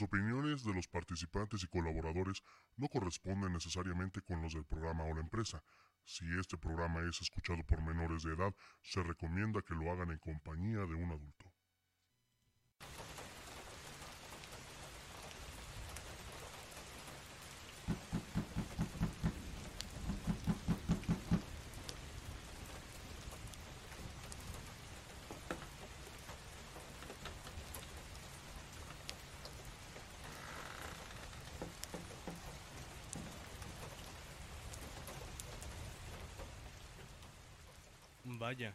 Las opiniones de los participantes y colaboradores no corresponden necesariamente con los del programa o la empresa. Si este programa es escuchado por menores de edad, se recomienda que lo hagan en compañía de un adulto. Vaya,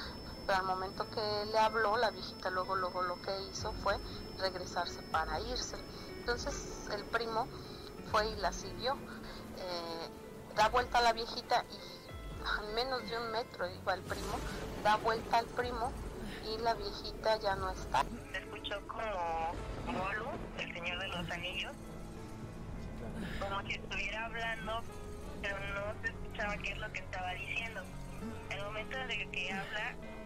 pero al momento que le habló, la viejita luego, luego lo que hizo fue regresarse para irse. Entonces el primo fue y la siguió, eh, da vuelta a la viejita y a menos de un metro iba el primo, da vuelta al primo y la viejita ya no está. Se escuchó como el señor de los anillos, como si estuviera hablando, pero no se escuchaba qué es lo que estaba diciendo. El momento de que habla,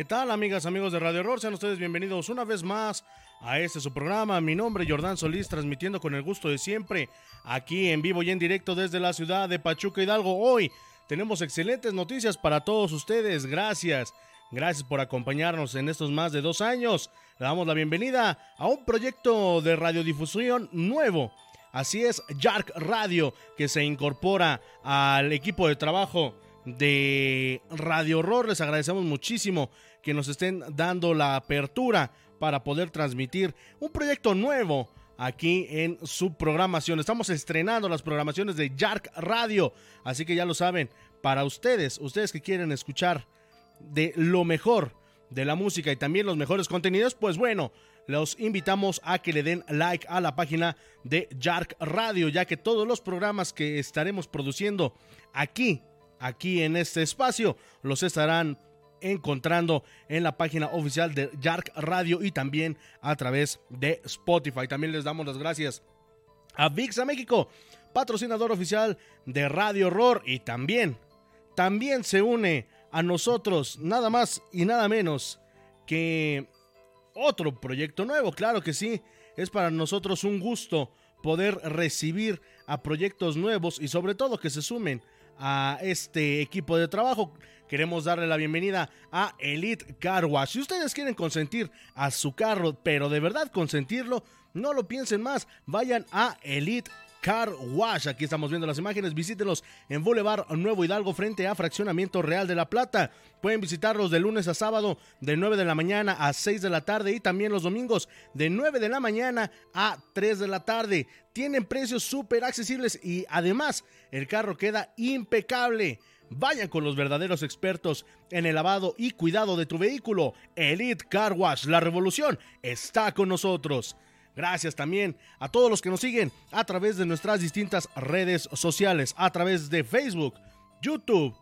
¿Qué tal, amigas, amigos de Radio Horror? Sean ustedes bienvenidos una vez más a este su programa. Mi nombre es Jordán Solís, transmitiendo con el gusto de siempre aquí en vivo y en directo desde la ciudad de Pachuca Hidalgo. Hoy tenemos excelentes noticias para todos ustedes. Gracias. Gracias por acompañarnos en estos más de dos años. Le damos la bienvenida a un proyecto de radiodifusión nuevo. Así es, Jark Radio, que se incorpora al equipo de trabajo de Radio Horror. Les agradecemos muchísimo que nos estén dando la apertura para poder transmitir un proyecto nuevo aquí en su programación. Estamos estrenando las programaciones de Jark Radio, así que ya lo saben, para ustedes, ustedes que quieren escuchar de lo mejor de la música y también los mejores contenidos, pues bueno, los invitamos a que le den like a la página de Jark Radio, ya que todos los programas que estaremos produciendo aquí aquí en este espacio. Los estarán encontrando en la página oficial de Jark Radio y también a través de Spotify. También les damos las gracias a VIXA México, patrocinador oficial de Radio Horror y también, también se une a nosotros nada más y nada menos que otro proyecto nuevo, claro que sí, es para nosotros un gusto poder recibir a proyectos nuevos y sobre todo que se sumen a este equipo de trabajo. Queremos darle la bienvenida a Elite Car Wash. Si ustedes quieren consentir a su carro, pero de verdad consentirlo, no lo piensen más. Vayan a Elite Car Wash. Aquí estamos viendo las imágenes. Visítenlos en Boulevard Nuevo Hidalgo frente a Fraccionamiento Real de la Plata. Pueden visitarlos de lunes a sábado de 9 de la mañana a 6 de la tarde y también los domingos de 9 de la mañana a 3 de la tarde. Tienen precios súper accesibles y además el carro queda impecable. Vayan con los verdaderos expertos en el lavado y cuidado de tu vehículo. Elite Car Wash, la revolución está con nosotros. Gracias también a todos los que nos siguen a través de nuestras distintas redes sociales, a través de Facebook, YouTube,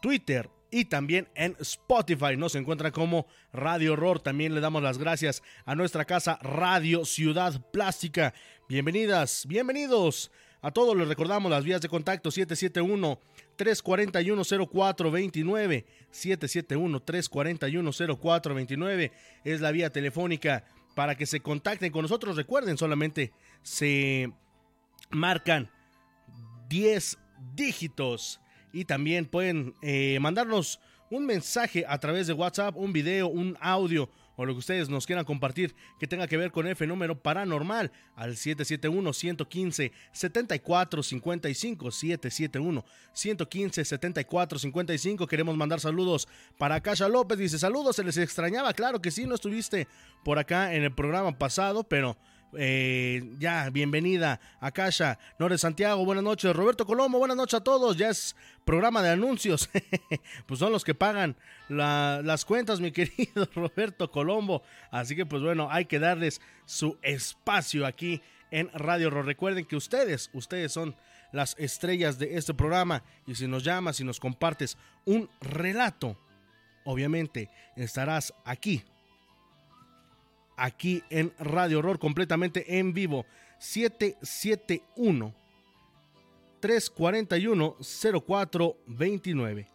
Twitter y también en Spotify. Nos encuentra como Radio Horror. También le damos las gracias a nuestra casa Radio Ciudad Plástica. Bienvenidas, bienvenidos. A todos les recordamos las vías de contacto 771 341 0429 771 341 0429 es la vía telefónica para que se contacten con nosotros. Recuerden, solamente se marcan 10 dígitos y también pueden eh, mandarnos un mensaje a través de WhatsApp, un video, un audio o lo que ustedes nos quieran compartir que tenga que ver con el fenómeno paranormal al 771-115-7455. 771-115-7455. Queremos mandar saludos para Kasha López. Dice saludos, se les extrañaba. Claro que sí, no estuviste por acá en el programa pasado, pero eh, ya, bienvenida a Casha, Nore Santiago, buenas noches, Roberto Colombo, buenas noches a todos, ya es programa de anuncios, pues son los que pagan las cuentas, mi querido Roberto Colombo, así que pues bueno, hay que darles su espacio aquí en Radio Ro. Recuerden que ustedes, ustedes son las estrellas de este programa. Y si nos llamas y nos compartes un relato, obviamente estarás aquí aquí en Radio Horror completamente en vivo. 771 341 0429.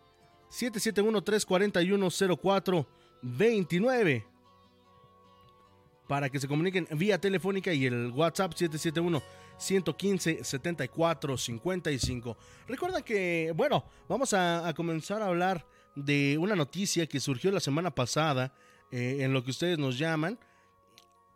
771 341 0429 para que se comuniquen vía telefónica y el WhatsApp 771 115 74 55. Recuerda que, bueno, vamos a, comenzar a hablar de una noticia que surgió la semana pasada eh, en lo que ustedes nos llaman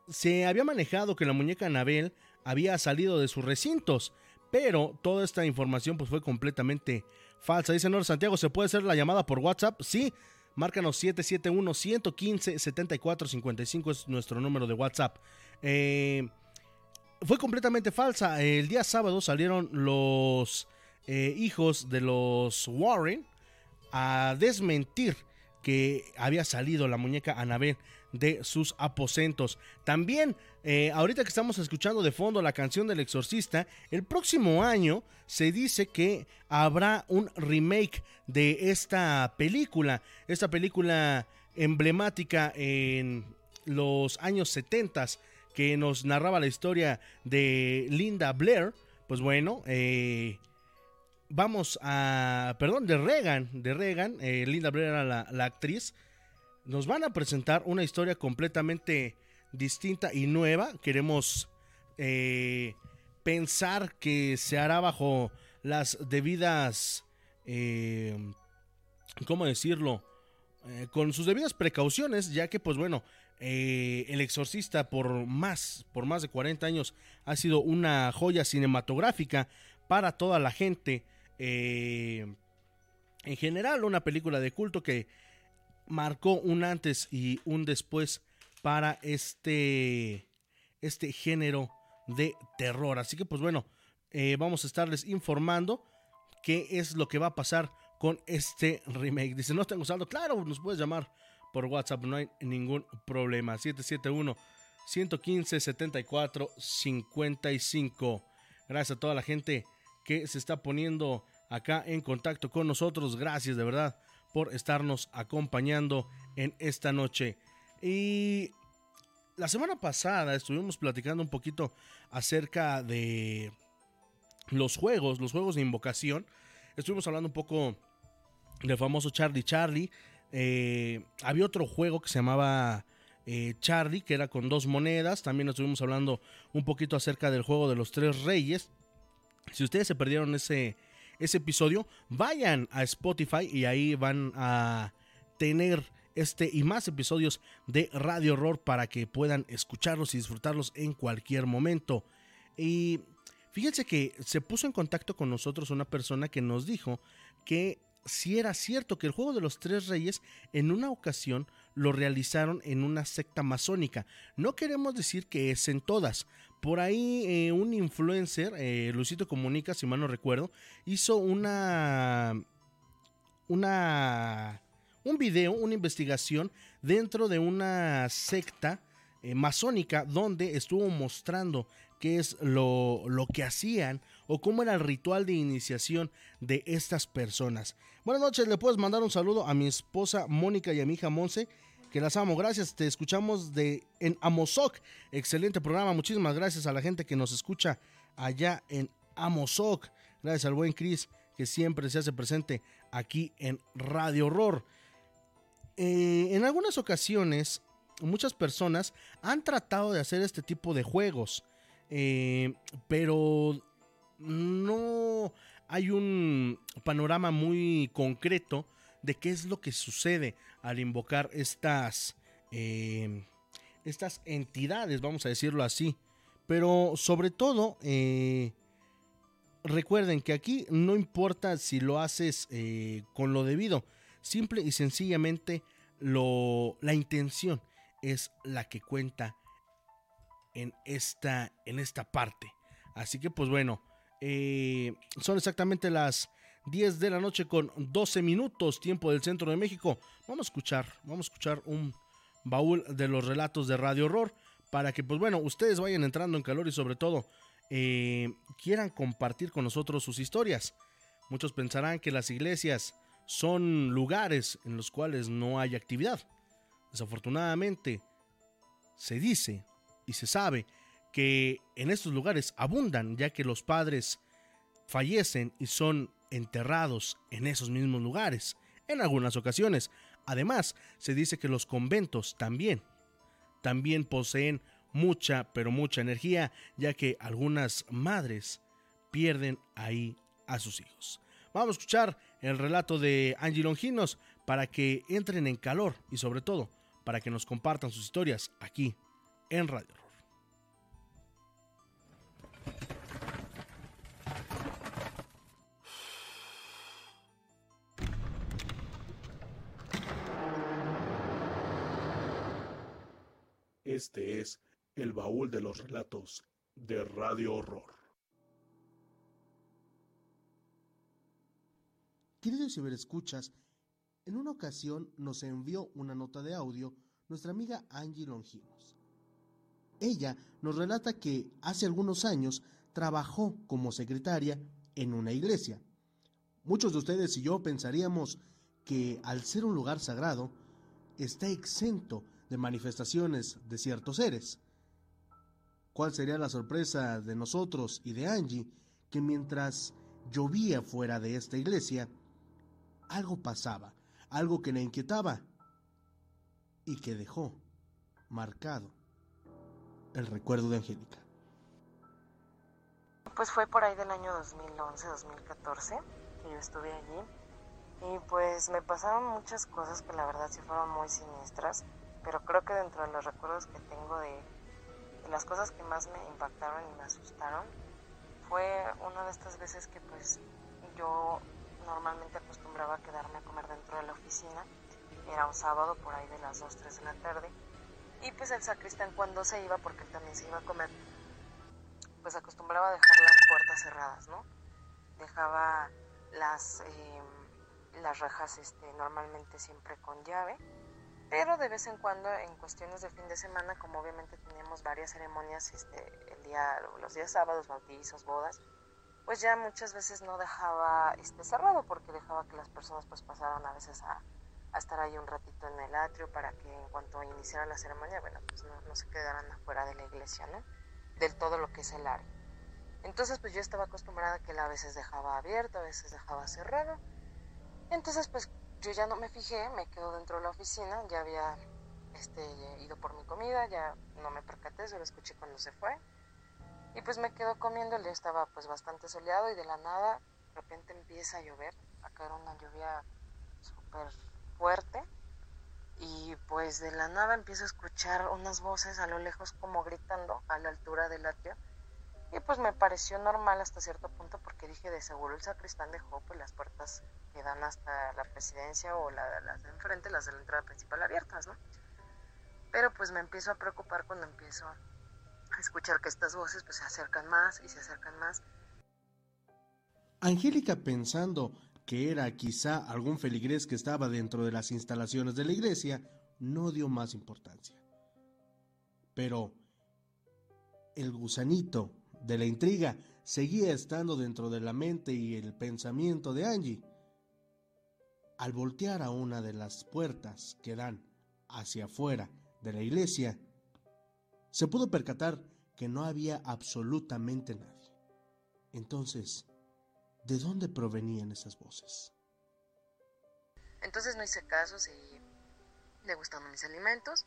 se había manejado que la muñeca Anabel había salido de sus recintos, pero toda esta información pues fue completamente falsa. Dice Nor Santiago, ¿se puede hacer la llamada por WhatsApp? Sí, márcanos 771-115-7455 es nuestro número de WhatsApp. Eh, fue completamente falsa. El día sábado salieron los eh, hijos de los Warren a desmentir que había salido la muñeca Anabel de sus aposentos. También, eh, ahorita que estamos escuchando de fondo la canción del exorcista, el próximo año se dice que habrá un remake de esta película, esta película emblemática en los años 70 que nos narraba la historia de Linda Blair. Pues bueno, eh, vamos a, perdón, de Reagan, de Reagan, eh, Linda Blair era la, actriz, nos van a presentar una historia completamente distinta y nueva. Queremos eh, pensar que se hará bajo las debidas, eh, ¿cómo decirlo? con sus debidas precauciones, ya que, pues bueno, El Exorcista por más, por más de 40 años ha sido una joya cinematográfica para toda la gente eh, en general, una película de culto que marcó un antes y un después para este, este género de terror. Así que pues bueno, eh, vamos a estarles informando qué es lo que va a pasar con este remake. Dice, no tengo saldo. Claro, nos puedes llamar por WhatsApp, no hay ningún problema. 771 115 74 55. Gracias a toda la gente que se está poniendo acá en contacto con nosotros. Gracias de verdad por estarnos acompañando en esta noche. Y la semana pasada estuvimos platicando un poquito acerca de los juegos, los juegos de invocación. Estuvimos hablando un poco del famoso Charlie Charlie. Eh, había otro juego que se llamaba eh, Charlie, que era con dos monedas. También estuvimos hablando un poquito acerca del juego de los tres reyes. Si ustedes se perdieron ese, ese episodio, vayan a Spotify y ahí van a tener este y más episodios de Radio Horror para que puedan escucharlos y disfrutarlos en cualquier momento. Y fíjense que se puso en contacto con nosotros una persona que nos dijo que si era cierto que el juego de los tres reyes en una ocasión lo realizaron en una secta masónica. No queremos decir que es en todas, por ahí eh, un influencer, eh, Lucito Comunica, si mal no recuerdo, hizo una, una, un video, una investigación dentro de una secta eh, masónica donde estuvo mostrando qué es lo, lo, que hacían o cómo era el ritual de iniciación de estas personas. Buenas noches, le puedes mandar un saludo a mi esposa Mónica y a mi hija Monse, que las amo. Gracias, te escuchamos de en Amozoc. Excelente programa, muchísimas gracias a la gente que nos escucha allá en Amozoc. Gracias al buen Chris que siempre se hace presente aquí en Radio Horror. Eh, en algunas ocasiones, muchas personas han tratado de hacer este tipo de juegos, eh, pero no hay un panorama muy concreto de qué es lo que sucede al invocar estas, eh, estas entidades, vamos a decirlo así. Pero sobre todo, eh, recuerden que aquí no importa si lo haces eh, con lo debido, simple y sencillamente lo, la intención es la que cuenta en esta, en esta parte. Así que pues bueno, son exactamente las 10 de la noche con 12 minutos, tiempo del centro de México. Vamos a escuchar, vamos a escuchar un baúl de los relatos de Radio Horror para que, pues bueno, ustedes vayan entrando en calor y sobre todo eh, quieran compartir con nosotros sus historias. Muchos pensarán que las iglesias son lugares en los cuales no hay actividad. Desafortunadamente, se dice y se sabe que en estos lugares abundan, ya que los padres fallecen y son enterrados en esos mismos lugares, en algunas ocasiones. Además, se dice que los conventos también, también poseen mucha, pero mucha energía, ya que algunas madres pierden ahí a sus hijos. Vamos a escuchar el relato de Angie Longinos para que entren en calor y sobre todo para que nos compartan sus historias aquí en Radio Este es el baúl de los relatos de Radio Horror. Queridos escuchas, en una ocasión nos envió una nota de audio nuestra amiga Angie Longinos. Ella nos relata que hace algunos años trabajó como secretaria en una iglesia. Muchos de ustedes y yo pensaríamos que al ser un lugar sagrado, está exento de manifestaciones de ciertos seres. ¿Cuál sería la sorpresa de nosotros y de Angie que mientras llovía fuera de esta iglesia, algo pasaba, algo que la inquietaba y que dejó marcado el recuerdo de Angélica? Pues fue por ahí del año 2011-2014 que yo estuve allí y pues me pasaron muchas cosas que la verdad sí fueron muy siniestras pero creo que dentro de los recuerdos que tengo de, las cosas que más me impactaron y me asustaron fue una de estas veces que pues yo normalmente acostumbraba a quedarme a comer dentro de la oficina. Era un sábado por ahí de las 2, 3 de la tarde. Y pues el sacristán cuando se iba porque él también se iba a comer pues acostumbraba a dejar las puertas cerradas no dejaba las eh, las rejas este normalmente siempre con llave pero de vez en cuando en cuestiones de fin de semana, como obviamente teníamos varias ceremonias este, el día, los días sábados, bautizos, bodas, pues ya muchas veces no dejaba este, cerrado porque dejaba que las personas pues pasaran a veces a, estar ahí un ratito en el atrio para que en cuanto iniciara la ceremonia, bueno, pues no, no se quedaran afuera de la iglesia, ¿no? Del todo lo que es el área. Entonces pues yo estaba acostumbrada a que él a veces dejaba abierto, a veces dejaba cerrado. Entonces pues yo ya no me fijé, me quedo dentro de la oficina, ya había este, ido por mi comida, ya no me percaté, solo escuché cuando se fue. Y pues me quedo comiendo, el día estaba pues bastante soleado y de la nada de repente empieza a llover, a caer una lluvia súper fuerte. Y pues de la nada empiezo a escuchar unas voces a lo lejos como gritando a la altura del atrio. Y pues me pareció normal hasta cierto punto porque dije de seguro el sacristán dejó pues las puertas que dan hasta la presidencia o las de enfrente, las de la entrada principal abiertas, ¿no? Pero pues me empiezo a preocupar cuando empiezo a escuchar que estas voces pues se acercan más y se acercan más. Angélica pensando que era quizá algún feligrés que estaba dentro de las instalaciones de la iglesia, no dio más importancia. Pero el gusanito de la intriga seguía estando dentro de la mente y el pensamiento de Angie. Al voltear a una de las puertas que dan hacia afuera de la iglesia, se pudo percatar que no había absolutamente nadie. Entonces, ¿de dónde provenían esas voces? Entonces no hice caso, seguí degustando mis alimentos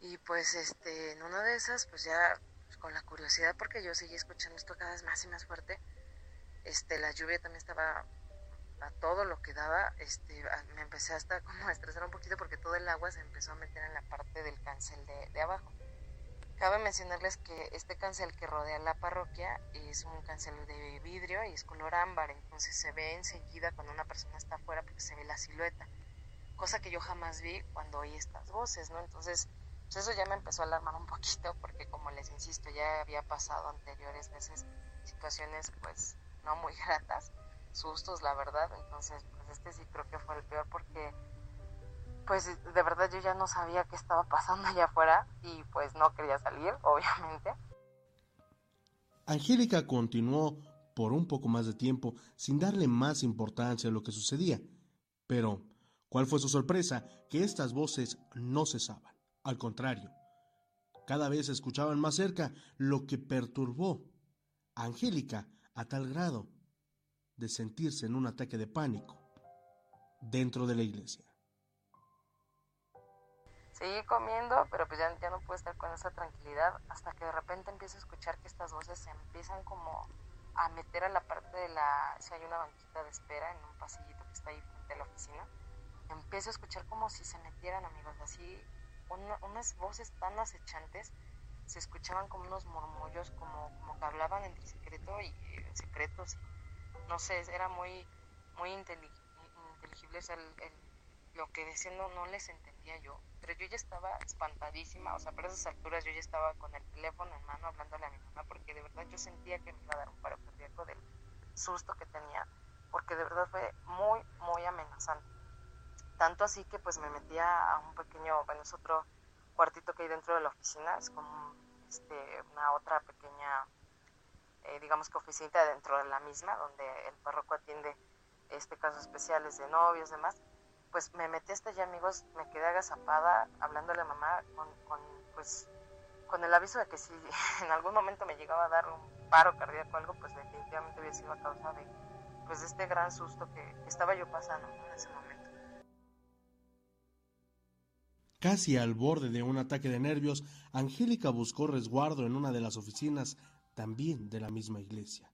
y pues este, en una de esas, pues ya pues, con la curiosidad porque yo seguí escuchando esto cada vez más y más fuerte, este, la lluvia también estaba a todo lo que daba, este, me empecé hasta como a estresar un poquito porque todo el agua se empezó a meter en la parte del cancel de, de abajo. Cabe mencionarles que este cancel que rodea la parroquia es un cancel de vidrio y es color ámbar, entonces se ve enseguida cuando una persona está afuera porque se ve la silueta, cosa que yo jamás vi cuando oí estas voces, ¿no? Entonces, pues eso ya me empezó a alarmar un poquito porque como les insisto, ya había pasado anteriores veces situaciones pues no muy gratas sustos, la verdad. Entonces, pues este sí creo que fue el peor porque, pues de verdad yo ya no sabía qué estaba pasando allá afuera y pues no quería salir, obviamente. Angélica continuó por un poco más de tiempo sin darle más importancia a lo que sucedía. Pero, ¿cuál fue su sorpresa? Que estas voces no cesaban. Al contrario, cada vez escuchaban más cerca, lo que perturbó a Angélica a tal grado de sentirse en un ataque de pánico dentro de la iglesia. Seguí comiendo, pero pues ya, ya no pude estar con esa tranquilidad hasta que de repente empiezo a escuchar que estas voces se empiezan como a meter a la parte de la... Si hay una banquita de espera en un pasillito que está ahí frente a la oficina, empiezo a escuchar como si se metieran amigos, así unas voces tan acechantes, se escuchaban como unos murmullos, como, como que hablaban entre secreto y eh, secretos no sé, era muy, muy inteligible, lo que decían no, les entendía yo, pero yo ya estaba espantadísima, o sea, por esas alturas yo ya estaba con el teléfono en mano hablándole a mi mamá, porque de verdad yo sentía que me iba a dar un paro cardíaco del susto que tenía, porque de verdad fue muy, muy amenazante. Tanto así que pues me metía a un pequeño, bueno, es otro cuartito que hay dentro de la oficina, es como este, una otra pequeña eh, digamos que oficina dentro de la misma, donde el párroco atiende este casos especiales de novios, demás, pues me metí hasta allá, amigos, me quedé agazapada hablándole a mamá con, con, pues, con el aviso de que si en algún momento me llegaba a dar un paro cardíaco o algo, pues definitivamente hubiera sido a causa de, pues, de este gran susto que, estaba yo pasando en ese momento. Casi al borde de un ataque de nervios, Angélica buscó resguardo en una de las oficinas también de la misma iglesia.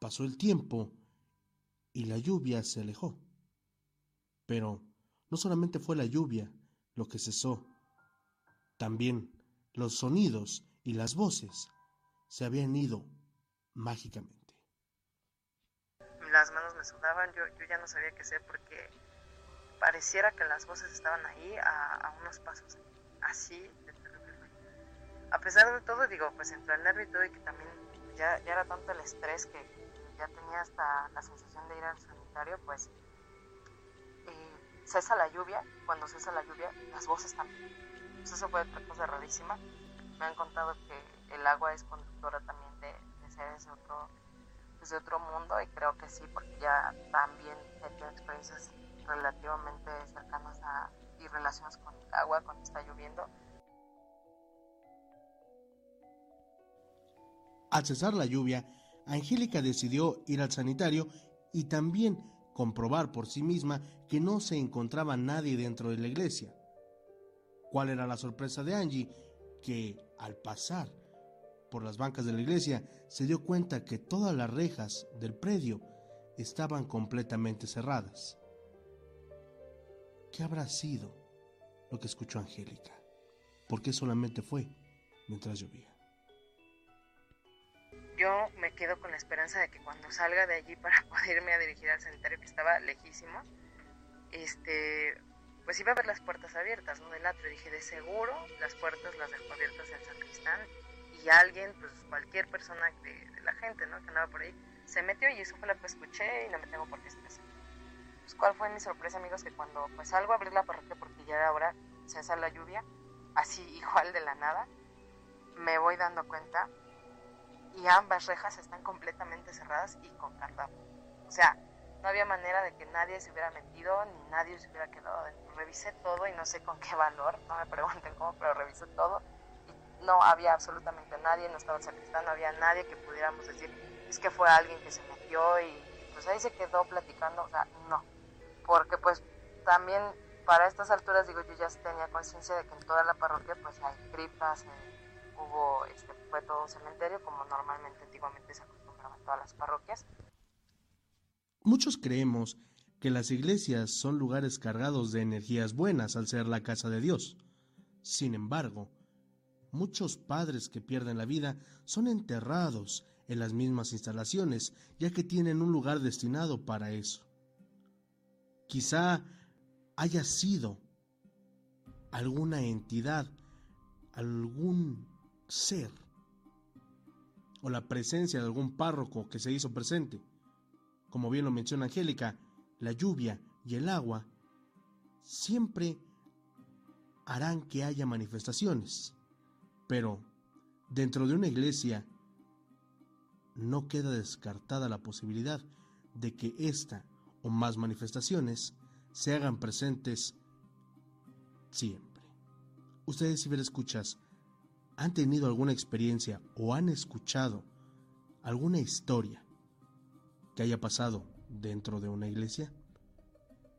Pasó el tiempo y la lluvia se alejó. Pero no solamente fue la lluvia lo que cesó, también los sonidos y las voces se habían ido mágicamente. Las manos me sudaban, yo, ya no sabía qué hacer porque pareciera que las voces estaban ahí a, unos pasos, así de a pesar de todo, digo, pues entre el nervio y todo, y que también ya, ya era tanto el estrés que ya tenía hasta la sensación de ir al sanitario, pues eh, cesa la lluvia, cuando cesa la lluvia, las voces también. Pues eso fue otra cosa rarísima. Me han contado que el agua es conductora también de, seres de otro, pues, de otro mundo, y creo que sí, porque ya también he tenido experiencias relativamente cercanas a, y relacionadas con el agua cuando está lloviendo Al cesar la lluvia, Angélica decidió ir al sanitario y también comprobar por sí misma que no se encontraba nadie dentro de la iglesia. ¿Cuál era la sorpresa de Angie? Que al pasar por las bancas de la iglesia se dio cuenta que todas las rejas del predio estaban completamente cerradas. ¿Qué habrá sido lo que escuchó Angélica? ¿Por qué solamente fue mientras llovía? yo me quedo con la esperanza de que cuando salga de allí para poderme a dirigir al sanitario que estaba lejísimo, este, pues iba a ver las puertas abiertas, ¿no? Del atrio. Dije, de seguro las puertas las dejó abiertas el sacristán y alguien, pues cualquier persona de, la gente, ¿no? Que andaba por ahí, se metió y eso fue lo que escuché y no me tengo por qué. Cuál fue mi sorpresa, amigos, que cuando pues salgo a abrir la parroquia porque ya era hora, cesa la lluvia, así igual de la nada, me voy dando cuenta y ambas rejas están completamente cerradas y con candado. O sea, no había manera de que nadie se hubiera metido ni nadie se hubiera quedado. Revisé todo y no sé con qué valor, no me pregunten cómo, pero revisé todo y no había absolutamente nadie, no estaba el sacristán, no había nadie que pudiéramos decir, es que fue alguien que se metió y pues ahí se quedó platicando, o sea, no, porque pues también para estas alturas digo yo ya tenía conciencia de que en toda la parroquia pues hay criptas, eh, hubo, este, fue todo un cementerio como normalmente antiguamente se acostumbraba en todas las parroquias. Muchos creemos que las iglesias son lugares cargados de energías buenas al ser la casa de Dios. Sin embargo, muchos padres que pierden la vida son enterrados en las mismas instalaciones, ya que tienen un lugar destinado para eso. Quizá haya sido alguna entidad, algún ser, o la presencia de algún párroco que se hizo presente. Como bien lo menciona Angélica, la lluvia y el agua siempre harán que haya manifestaciones. Pero dentro de una iglesia no queda descartada la posibilidad de que esta o más manifestaciones se hagan presentes siempre. Ustedes, si escuchas, ¿han tenido alguna experiencia o han escuchado alguna historia que haya pasado dentro de una iglesia?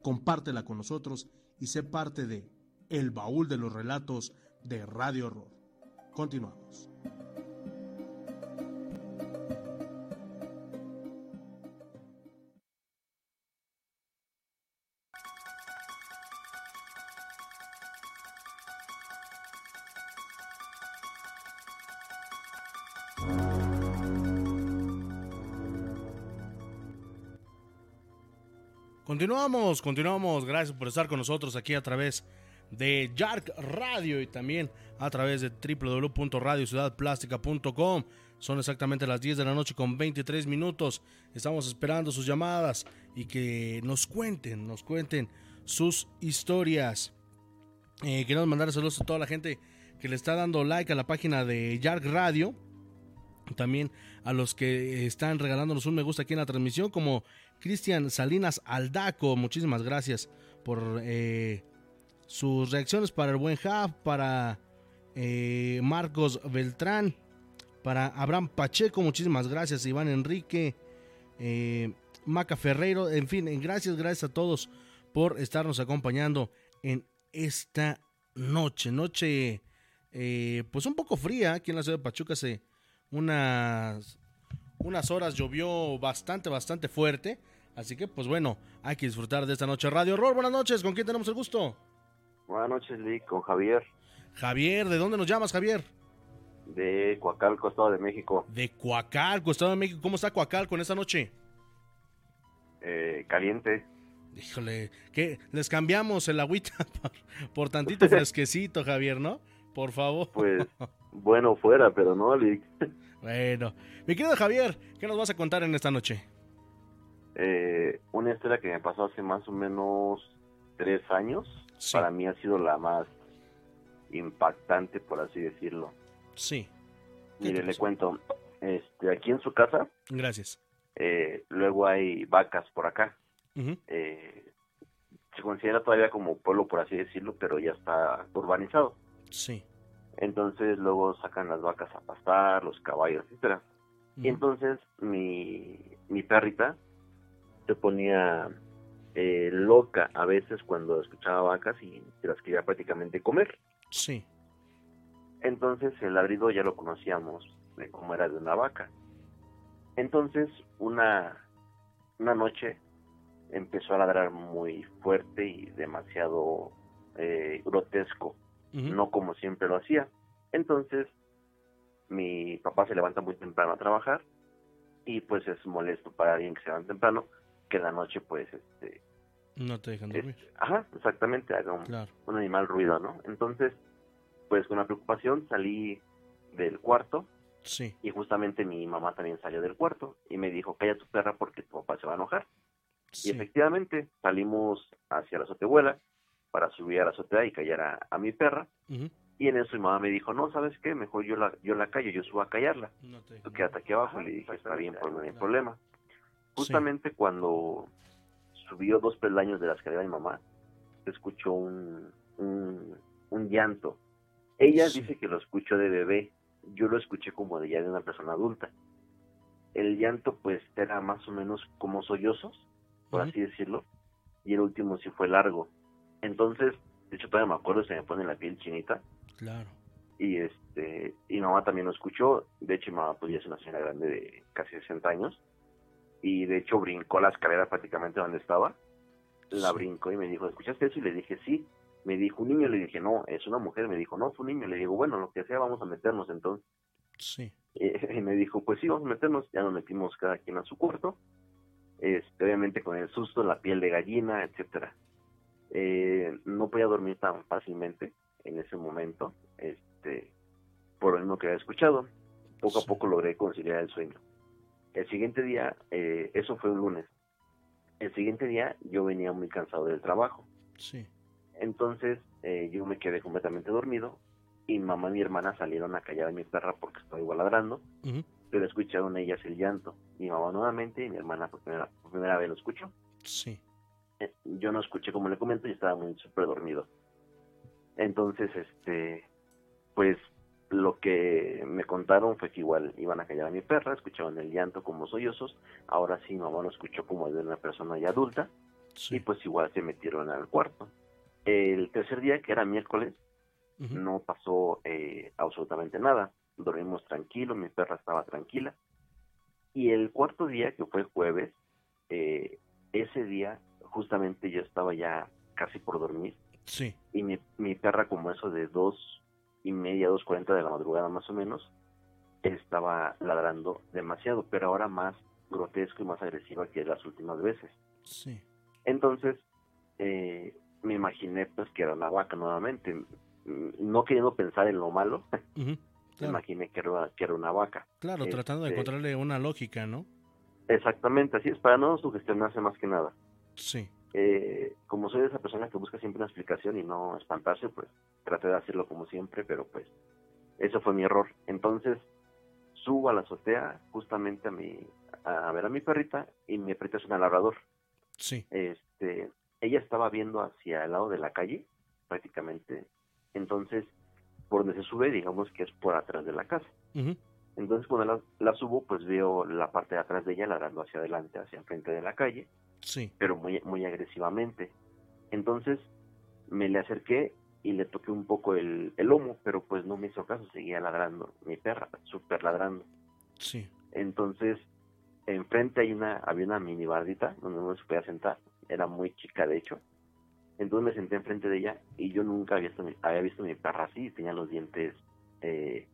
Compártela con nosotros y sé parte de El Baúl de los Relatos de Radio Horror. Continuamos. Continuamos, continuamos. Gracias por estar con nosotros aquí a través de Jark Radio y también a través de www.radiociudadplástica.com. Son exactamente las 10 de la noche con 23 minutos. Estamos esperando sus llamadas y que nos cuenten, nos cuenten sus historias. Eh, queremos mandar saludos a toda la gente que le está dando like a la página de Jark Radio. También a los que están regalándonos un me gusta aquí en la transmisión, como Cristian Salinas Aldaco. Muchísimas gracias por eh, sus reacciones para el buen Hub, para eh, Marcos Beltrán, para Abraham Pacheco, muchísimas gracias, Iván Enrique, eh, Maca Ferreiro, en fin, gracias, gracias a todos por estarnos acompañando en esta noche, noche pues un poco fría aquí en la ciudad de Pachuca, hace unas, unas horas llovió bastante, bastante fuerte, así que pues bueno, hay que disfrutar de esta noche Radio Horror. Buenas noches, ¿con quién tenemos el gusto? Buenas noches, Lee, con Javier. Javier, ¿de dónde nos llamas, Javier? De Coacalco, Estado de México. De Coacalco, Estado de México. ¿Cómo está Coacalco en esta noche? Eh, caliente. Híjole, que les cambiamos el agüita por, por tantito fresquecito, Javier, ¿no? Por favor. Pues bueno fuera, pero no, Lee. Bueno, mi querido Javier, ¿qué nos vas a contar en esta noche? Eh, una historia que me pasó hace más o menos tres años. Para mí ha sido la más impactante, por así decirlo. Sí. Mire, le cuento. Este, aquí en su casa. Gracias. Eh, luego hay vacas por acá. eh, se considera todavía como pueblo, por así decirlo, pero ya está urbanizado. Sí. Entonces luego sacan las vacas a pastar, los caballos, etcétera. Y entonces mi, mi perrita se ponía eh, loca a veces cuando escuchaba vacas y se las quería prácticamente comer. Sí. Entonces el ladrido ya lo conocíamos de cómo era de una vaca. Entonces una, una noche empezó a ladrar muy fuerte y demasiado eh, grotesco, no como siempre lo hacía. Entonces mi papá se levanta muy temprano a trabajar y pues es molesto para alguien que se levanta temprano que la noche pues este no te dejan dormir. ajá, exactamente, haga un, un, animal ruido, ¿no? Entonces, pues con la preocupación salí del cuarto. Sí. Y justamente mi mamá también salió del cuarto y me dijo, calla tu perra porque tu papá se va a enojar. Y efectivamente salimos hacia la azotehuela para subir a la azotea y callar a, mi perra. Y en eso mi mamá me dijo, no, ¿sabes qué? Mejor yo la, yo la callo, yo subo a callarla. No te- Tú quédate aquí abajo. Y le dije, está bien, pues no hay problema. Justamente cuando subió dos peldaños de la escalera de mi mamá, escuchó un, un, un llanto. Ella Sí. dice que lo escuchó de bebé, yo lo escuché como de ya de una persona adulta. El llanto pues era más o menos como sollozos, por así decirlo, y el último sí fue largo. Entonces, de hecho todavía me acuerdo, se me pone la piel chinita, Claro. y este y mi mamá también lo escuchó de hecho mi mamá pues ya es una señora grande de casi 60 años y de hecho brincó la escalera prácticamente donde estaba la Sí. brincó y me dijo ¿escuchaste eso? y le dije sí me dijo un niño le dije no es una mujer me dijo no es un niño le digo bueno lo que sea vamos a meternos entonces Sí. y me dijo pues sí vamos a meternos ya nos metimos cada quien a su cuarto este obviamente con el susto la piel de gallina etcétera eh, no podía dormir tan fácilmente en ese momento, este, por lo mismo que había escuchado. Poco Sí. a poco logré conciliar el sueño. El siguiente día, eh, eso fue un lunes. El siguiente día yo venía muy cansado del trabajo. Sí. Entonces eh, yo me quedé completamente dormido y mamá y mi hermana salieron a callar a mi perra porque estaba igual ladrando, pero escucharon ellas el llanto. Mi mamá nuevamente y mi hermana por primera, por primera vez lo escuchó. Sí. Eh, yo no escuché como le comento y estaba muy súper dormido. Entonces, este, pues lo que me contaron fue que igual iban a callar a mi perra, escuchaban el llanto como sollozos, ahora sí mi mamá lo escuchó como de una persona ya adulta Sí. y pues igual se metieron al cuarto. El tercer día, que era miércoles, no pasó eh, absolutamente nada, dormimos tranquilo, mi perra estaba tranquila. Y el cuarto día, que fue jueves, eh, ese día justamente yo estaba ya casi por dormir Sí. y mi, mi perra como eso de dos y media, dos cuarenta de la madrugada más o menos, estaba ladrando demasiado, pero ahora más grotesco y más agresiva que las últimas veces. Sí. Entonces, eh, me imaginé pues que era una vaca nuevamente, Mm, no queriendo pensar en lo malo, me Claro. imaginé que era, que era una vaca. Claro, tratando de Este- encontrarle una lógica, ¿no? Exactamente, así es, para no sugestionarse más que nada. Sí. Eh, como soy esa persona que busca siempre una explicación y no espantarse, pues traté de hacerlo como siempre, pero pues eso fue mi error. Entonces subo a la azotea justamente a mi a ver a mi perrita y mi perrita es una labrador. Sí. Este, ella estaba viendo hacia el lado de la calle, prácticamente. Entonces, por donde se sube, digamos que es por atrás de la casa. Entonces, cuando la, la subo, pues veo la parte de atrás de ella ladrando hacia adelante, hacia el frente de la calle, Sí. pero muy, muy agresivamente. Entonces, me le acerqué y le toqué un poco el, el lomo, pero pues no me hizo caso, seguía ladrando, mi perra, súper ladrando. Sí. Entonces, enfrente hay una, había una mini bardita donde uno se podía sentar, era muy chica de hecho. Entonces me senté enfrente de ella y yo nunca había visto, mi- había visto mi perra así, tenía los dientes eh,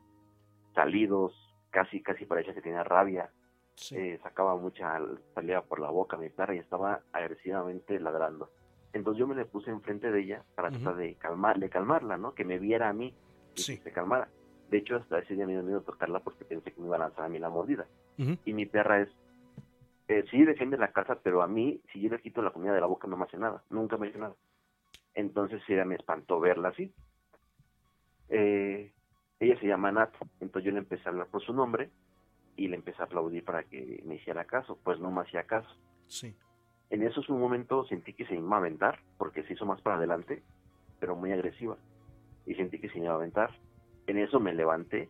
salidos, casi, casi parecía que tenía rabia, Sí. eh, sacaba mucha salida por la boca mi perra y estaba agresivamente ladrando. Entonces yo me le puse enfrente de ella para tratar de, calmar, de calmarla, ¿no? Que me viera a mí y Sí. que se calmara. De hecho, hasta ese día me dio miedo tocarla porque pensé que me iba a lanzar a mí la mordida. Y mi perra es, eh, sí defiende la casa, pero a mí, si yo le quito la comida de la boca, no me hace nada. Nunca me hace nada. Entonces ella me espantó verla así. Eh, ella se llama Nat, entonces yo le empecé a hablar por su nombre y le empecé a aplaudir para que me hiciera caso, pues no me hacía caso. Sí. En eso es un momento sentí que se iba a aventar, porque se hizo más para adelante, pero muy agresiva. Y sentí que se iba a aventar. En eso me levanté,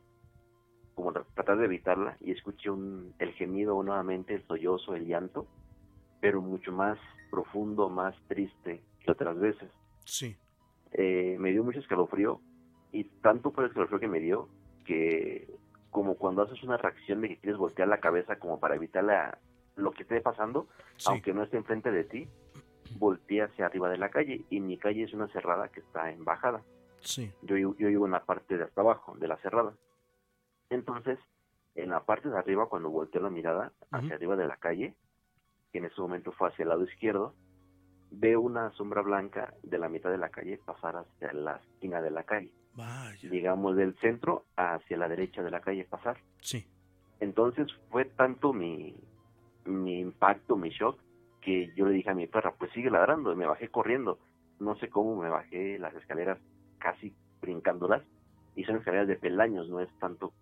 como tra- tratar de evitarla, y escuché un, el gemido nuevamente, el sollozo, el llanto, pero mucho más profundo, más triste que otras veces. Sí. Eh, me dio mucho escalofrío, y tanto fue el escalofrío que me dio, que como cuando haces una reacción de que quieres voltear la cabeza como para evitar la- lo que esté pasando, Sí. aunque no esté enfrente de ti, voltea hacia arriba de la calle y mi calle es una cerrada que está en bajada. Sí. Yo, yo vivo en la parte de hasta abajo de la cerrada. Entonces, en la parte de arriba, cuando volteé la mirada hacia arriba de la calle, que en ese momento fue hacia el lado izquierdo, veo una sombra blanca de la mitad de la calle pasar hacia la esquina de la calle, Vaya. digamos del centro hacia la derecha de la calle pasar. Sí. Entonces fue tanto mi, mi impacto, mi shock, que yo le dije a mi perra, pues sigue ladrando, y me bajé corriendo. No sé cómo me bajé las escaleras casi brincándolas, y son escaleras de peldaños, no es tanto,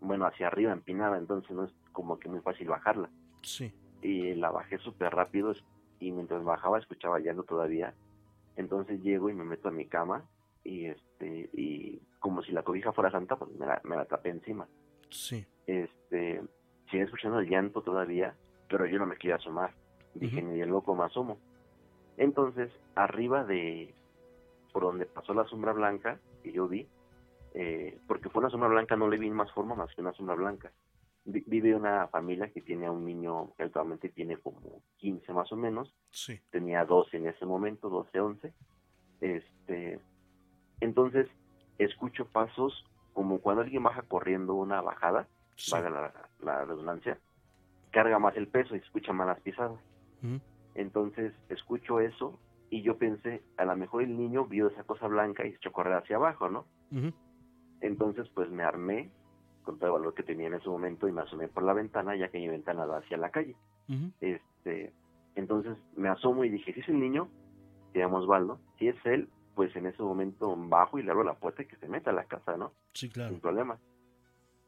bueno, hacia arriba empinada, entonces no es como que muy fácil bajarla. Sí. Y la bajé súper rápido y mientras bajaba escuchaba llanto todavía. Entonces llego y me meto a mi cama y este y como si la cobija fuera santa, pues me la, me la tapé encima. Sí. Este, sigue escuchando el llanto todavía, pero yo no me quería asomar. Dije, ni el loco me asomo. Entonces, arriba de por donde pasó la sombra blanca que yo vi, eh, porque fue una sombra blanca, no le vi más forma más que una sombra blanca. Vi- Vive una familia que tiene a un niño que actualmente tiene como 15 más o menos, Sí. tenía 12 en ese momento, 12, 11. Este, entonces, escucho pasos como cuando alguien baja corriendo una bajada, Sí. valga la, la redundancia, carga más el peso y escucha más las pisadas. Entonces, escucho eso y yo pensé, a lo mejor el niño vio esa cosa blanca y se echó a correr hacia abajo, ¿no? Entonces, pues me armé con todo el valor que tenía en ese momento y me asomé por la ventana, ya que mi ventana da hacia la calle. Este, entonces me asomo y dije, si es el niño, se llama Osvaldo, si es él, pues en ese momento bajo y le abro la puerta y que se meta a la casa, ¿no? Sí, Sin claro. problema.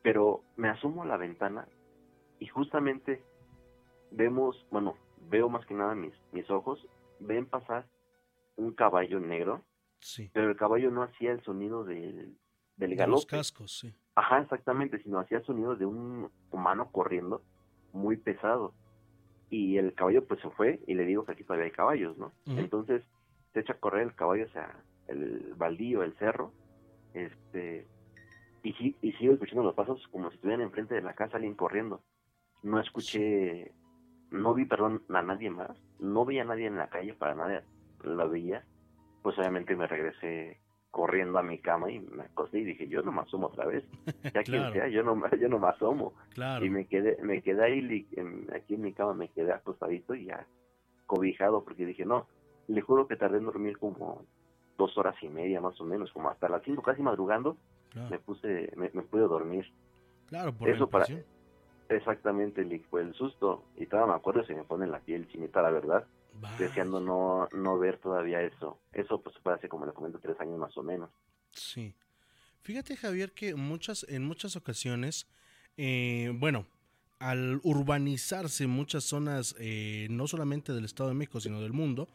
Pero me asomo a la ventana y justamente vemos, bueno, veo más que nada mis, mis ojos, ven pasar un caballo negro, Sí. pero el caballo no hacía el sonido del, del De los galope. cascos, sí. Ajá, exactamente, sino hacía sonido de un humano corriendo muy pesado. Y el caballo pues se fue y le digo que aquí todavía hay caballos, ¿no? Entonces se echa a correr el caballo hacia el baldío, el cerro, este, y, y sigo escuchando los pasos como si estuvieran enfrente de la casa alguien corriendo. No escuché, no vi, perdón, a nadie más, no vi a nadie en la calle, para nada lo veía. Pues obviamente me regresé corriendo a mi cama y me acosté y dije, yo no me asomo otra vez. Ya quien Claro. sea, yo no, me- yo no me asomo. Claro. Y me quedé, me quedé ahí, en- aquí en mi cama, me quedé acostadito y ya cobijado, porque dije, no, le juro que tardé en dormir como dos horas y media más o menos, como hasta las cinco, casi madrugando, me puse, me, me pude dormir. claro, por Eso la para-. Exactamente, fue el susto. Y todavía me acuerdo, se me pone la piel chinita, la verdad, Vaya. deseando no, no ver todavía eso. Eso pues fue hace, como le comento, tres años más o menos. Sí. Fíjate, Javier, que muchas, en muchas ocasiones, eh, bueno, al urbanizarse muchas zonas, eh, no solamente del Estado de México, sino del mundo,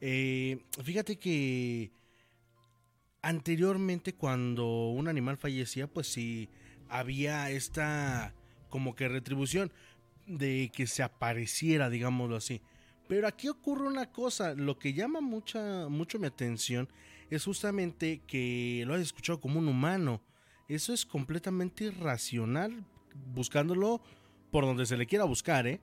eh, fíjate que anteriormente cuando un animal fallecía, pues sí había esta como que retribución de que se apareciera, digámoslo así. Pero aquí ocurre una cosa, lo que llama mucha, mucho mi atención es justamente que lo has escuchado como un humano. Eso es completamente irracional, buscándolo por donde se le quiera buscar, ¿eh?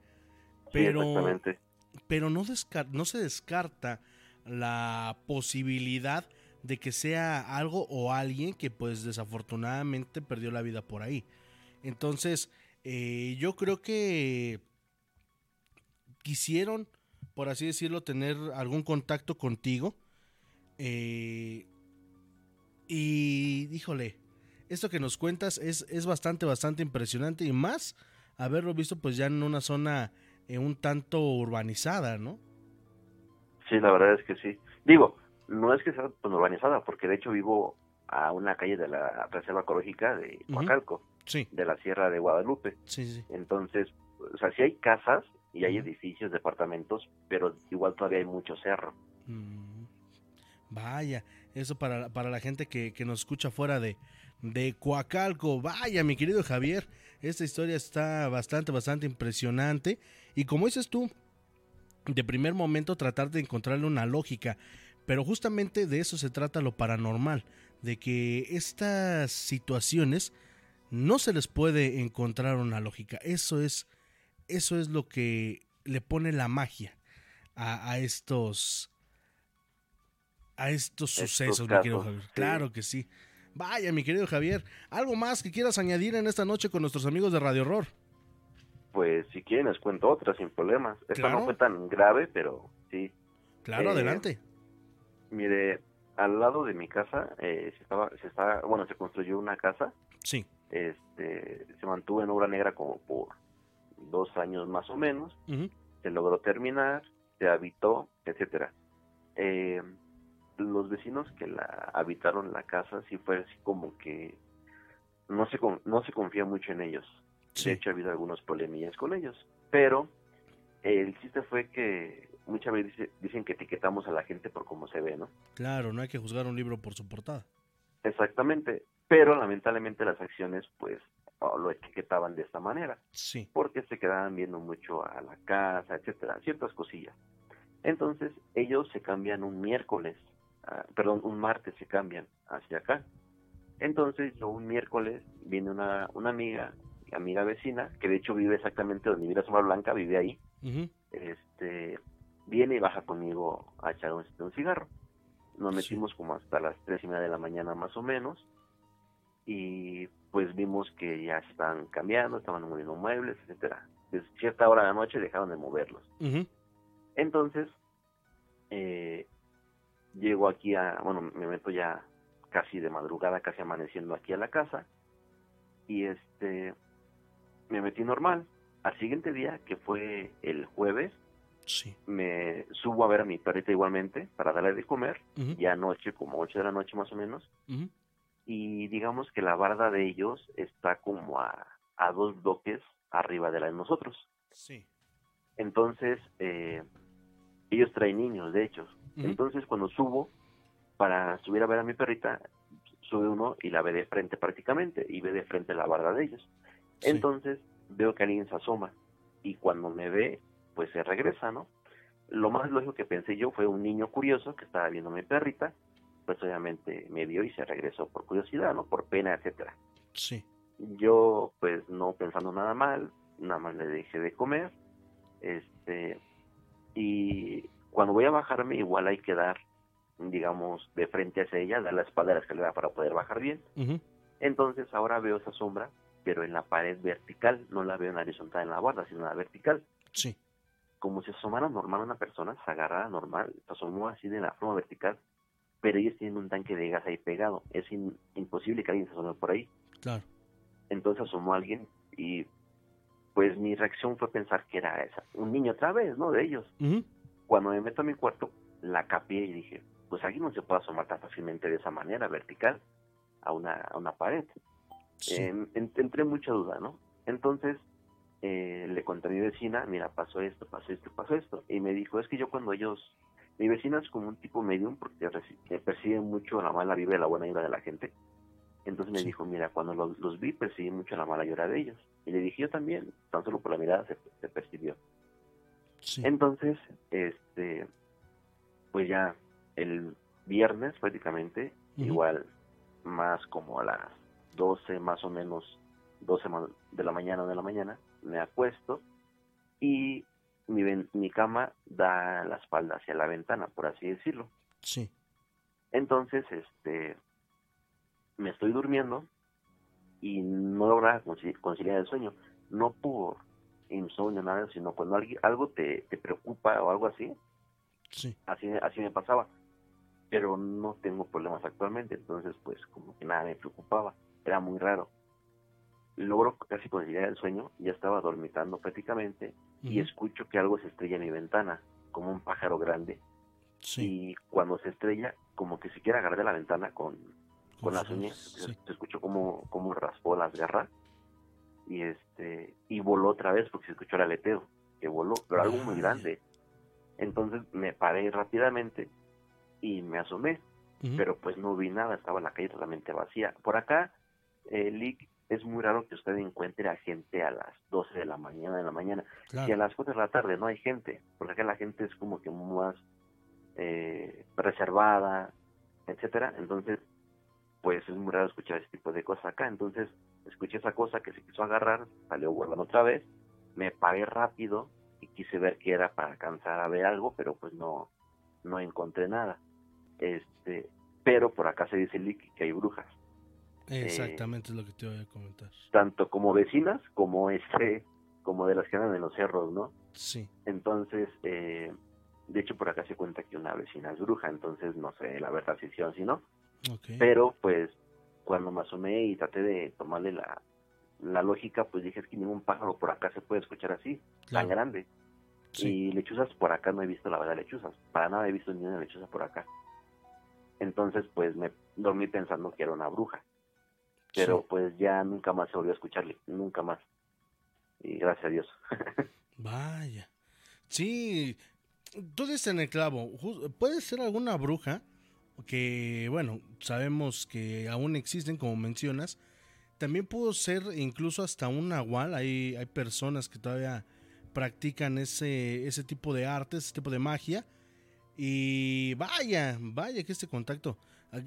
Sí, Pero, exactamente. pero no, descar- no se descarta la posibilidad de que sea algo o alguien que pues desafortunadamente perdió la vida por ahí. Entonces, eh, yo creo que quisieron, por así decirlo, tener algún contacto contigo. eh, y, híjole, esto que nos cuentas es, es bastante, bastante impresionante y más haberlo visto pues ya en una zona eh, un tanto urbanizada, ¿no? Sí, la verdad es que sí. Digo, no es que sea pues, urbanizada, porque de hecho vivo a una calle de la Reserva Ecológica de. Coacalco, Sí, de la Sierra de Guadalupe. sí, sí. Entonces, o sea, sí hay casas y hay edificios, departamentos, pero igual todavía hay mucho cerro. Mm, Vaya, eso para, para la gente que, que nos escucha fuera de, de Coacalco. Vaya, mi querido Javier, esta historia está bastante, bastante impresionante. Y como dices tú, de primer momento tratar de encontrarle una lógica. Pero justamente de eso se trata lo paranormal, de que estas situaciones no se les puede encontrar una lógica. Eso es, eso es lo que le pone la magia a, a estos a estos Estos sucesos, mi querido Javier. sí. Claro que sí. Vaya, mi querido Javier, ¿algo más que quieras añadir en esta noche con nuestros amigos de Radio Horror? Pues si quieren les cuento otra sin problemas. Esta Claro. no fue tan grave, pero sí. Claro, Eh, adelante. Mire, al lado de mi casa eh, se estaba, se está, bueno, se construyó una casa. Sí. Este, se mantuvo en obra negra como por dos años más o menos. Se logró terminar, se habitó, etcétera. Eh, los vecinos que la habitaron la casa sí fue así como que no se no se confía mucho en ellos. Sí. De hecho ha habido algunos problemillas con ellos, pero el chiste fue que muchas veces dice- dicen que etiquetamos a la gente por cómo se ve, ¿no? Claro, no hay que juzgar un libro por su portada. Exactamente, pero lamentablemente las acciones pues lo etiquetaban de esta manera. Sí. porque se quedaban viendo mucho a la casa, etcétera, ciertas cosillas. Entonces, ellos se cambian un miércoles, ah, perdón, un martes se cambian hacia acá. Entonces, yo un miércoles viene una, una amiga, amiga vecina, que de hecho vive exactamente donde vive la sombra blanca, vive ahí, este, viene y baja conmigo a echar un, un cigarro. Nos Sí. metimos como hasta las tres y media de la mañana más o menos y pues vimos que ya se estaban cambiando, estaban moviendo muebles, etcétera. Desde cierta hora de la noche dejaron de moverlos. Entonces, eh, llego aquí a, bueno, me meto ya casi de madrugada, casi amaneciendo aquí a la casa y este, me metí normal. Al siguiente día, que fue el jueves, Sí. me subo a ver a mi perrita igualmente para darle de comer, Ujú. ya anoche, como 8 de la noche más o menos, Ujú. Y digamos que la barda de ellos está como a, a dos bloques arriba de la de nosotros. Sí. Entonces, eh, ellos traen niños, de hecho. Entonces, cuando subo para subir a ver a mi perrita, sube uno y la ve de frente prácticamente, y ve de frente la barda de ellos. Sí. Entonces, veo que alguien se asoma, y cuando me ve, pues se regresa, ¿no? Lo más lógico que pensé yo fue un niño curioso que estaba viendo a mi perrita, pues obviamente me vio y se regresó por curiosidad, ¿no? Por pena, etcétera. Sí. Yo, pues, no pensando nada mal, nada más le dejé de comer, este, y cuando voy a bajarme, igual hay que dar, digamos, de frente hacia ella, dar la espalda a la escalera para poder bajar bien. Entonces ahora veo esa sombra, pero en la pared vertical, no la veo en la horizontal en la barda, sino en la vertical. Sí. Como si asomara normal una persona, se agarrara normal, se asomó así de la forma vertical, pero ellos tienen un tanque de gas ahí pegado. Es in- imposible que alguien se asome por ahí. Claro. Entonces asomó alguien y pues mi reacción fue pensar que era esa, un niño otra vez, ¿no? De ellos. Cuando me meto a mi cuarto, la capié y dije, pues aquí no se puede asomar tan fácilmente de esa manera, vertical, a una, a una pared. Sí. Eh, en- entré en mucha duda, ¿no? Entonces eh, le conté a mi vecina, mira, pasó esto, pasó esto, pasó esto. Y me dijo, es que yo cuando ellos, mi vecina es como un tipo medium porque reci- eh, percibe mucho la mala vibra y la buena vibra de la gente. Entonces me Sí. dijo, mira, cuando los, los vi percibí mucho la mala vibra de ellos. Y le dije, yo también, tan solo por la mirada se, se percibió. Sí. Entonces, este, pues ya el viernes prácticamente, Ujú. igual más como a las 12 más o menos, 12 ma- de la mañana o de la mañana, me acuesto y mi, ven- mi cama da la espalda hacia la ventana, por así decirlo. Sí. Entonces, este, me estoy durmiendo y no lograba conci- conciliar el sueño, no por insomnio nada, sino cuando algo te, te preocupa o algo así, Sí. así, así me pasaba. Pero no tengo problemas actualmente, entonces pues como que nada me preocupaba, era muy raro. Logro casi conciliar el sueño, ya estaba dormitando prácticamente y escucho que algo se estrella en mi ventana, como un pájaro grande. Sí. Y cuando se estrella, como que agarrar de la ventana con, con las uñas, se, Sí. se escuchó como, como raspó las garras y este y voló otra vez porque se escuchó el aleteo, que voló, pero algo muy Vaya. grande. Entonces me paré rápidamente y me asomé, pero pues no vi nada, estaba la calle totalmente vacía. Por acá, eh, Lick, es muy raro que usted encuentre a gente a las 12 de la mañana de la mañana y a las 4 de la tarde no hay gente, porque acá la gente es como que más eh, reservada, etcétera, entonces pues es muy raro escuchar ese tipo de cosas acá, entonces escuché esa cosa que se quiso agarrar, salió volando otra vez, me paré rápido y quise ver qué era para alcanzar a ver algo, pero pues no, no encontré nada. Este, pero por acá se dice que hay brujas, Exactamente es lo que te voy a comentar. tanto como vecinas como este, como de las que andan en los cerros, ¿no? Sí. Entonces, eh, de hecho por acá se cuenta que una vecina es bruja, entonces no sé la verdad si sí o si no, pero pues cuando me asomé y traté de tomarle la, la lógica, pues dije es que ningún pájaro por acá se puede escuchar así, tan grande. Sí. Y lechuzas por acá no he visto la verdad lechuzas, para nada he visto ni una lechuza por acá. Entonces, pues me dormí pensando que era una bruja. Pero pues ya nunca más se volvió a escucharle, nunca más. Y gracias a Dios. Vaya. Sí, tú dices en el clavo, puede ser alguna bruja que, bueno, sabemos que aún existen, como mencionas. También pudo ser incluso hasta un nahual. Hay, hay personas que todavía practican ese, ese tipo de arte, ese tipo de magia. Y vaya, vaya que este contacto.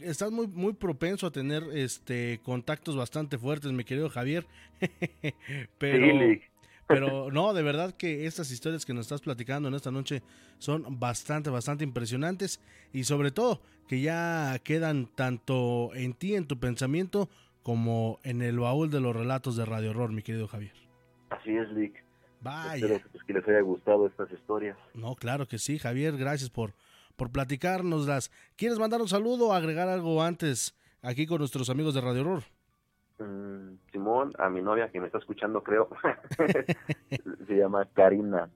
Estás muy, muy propenso a tener este contactos bastante fuertes, mi querido Javier. pero, pero no, de verdad que estas historias que nos estás platicando en esta noche son bastante, bastante impresionantes. Y sobre todo, que ya quedan tanto en ti, en tu pensamiento, como en el baúl de los relatos de Radio Horror, mi querido Javier. Así es, Lick. Vaya. Espero que les haya gustado estas historias. No, claro que sí, Javier, gracias por, por platicárnoslas. ¿Quieres mandar un saludo o agregar algo antes aquí con nuestros amigos de Radio Horror? Mm, Simón, a mi novia que me está escuchando, creo. se llama Karina.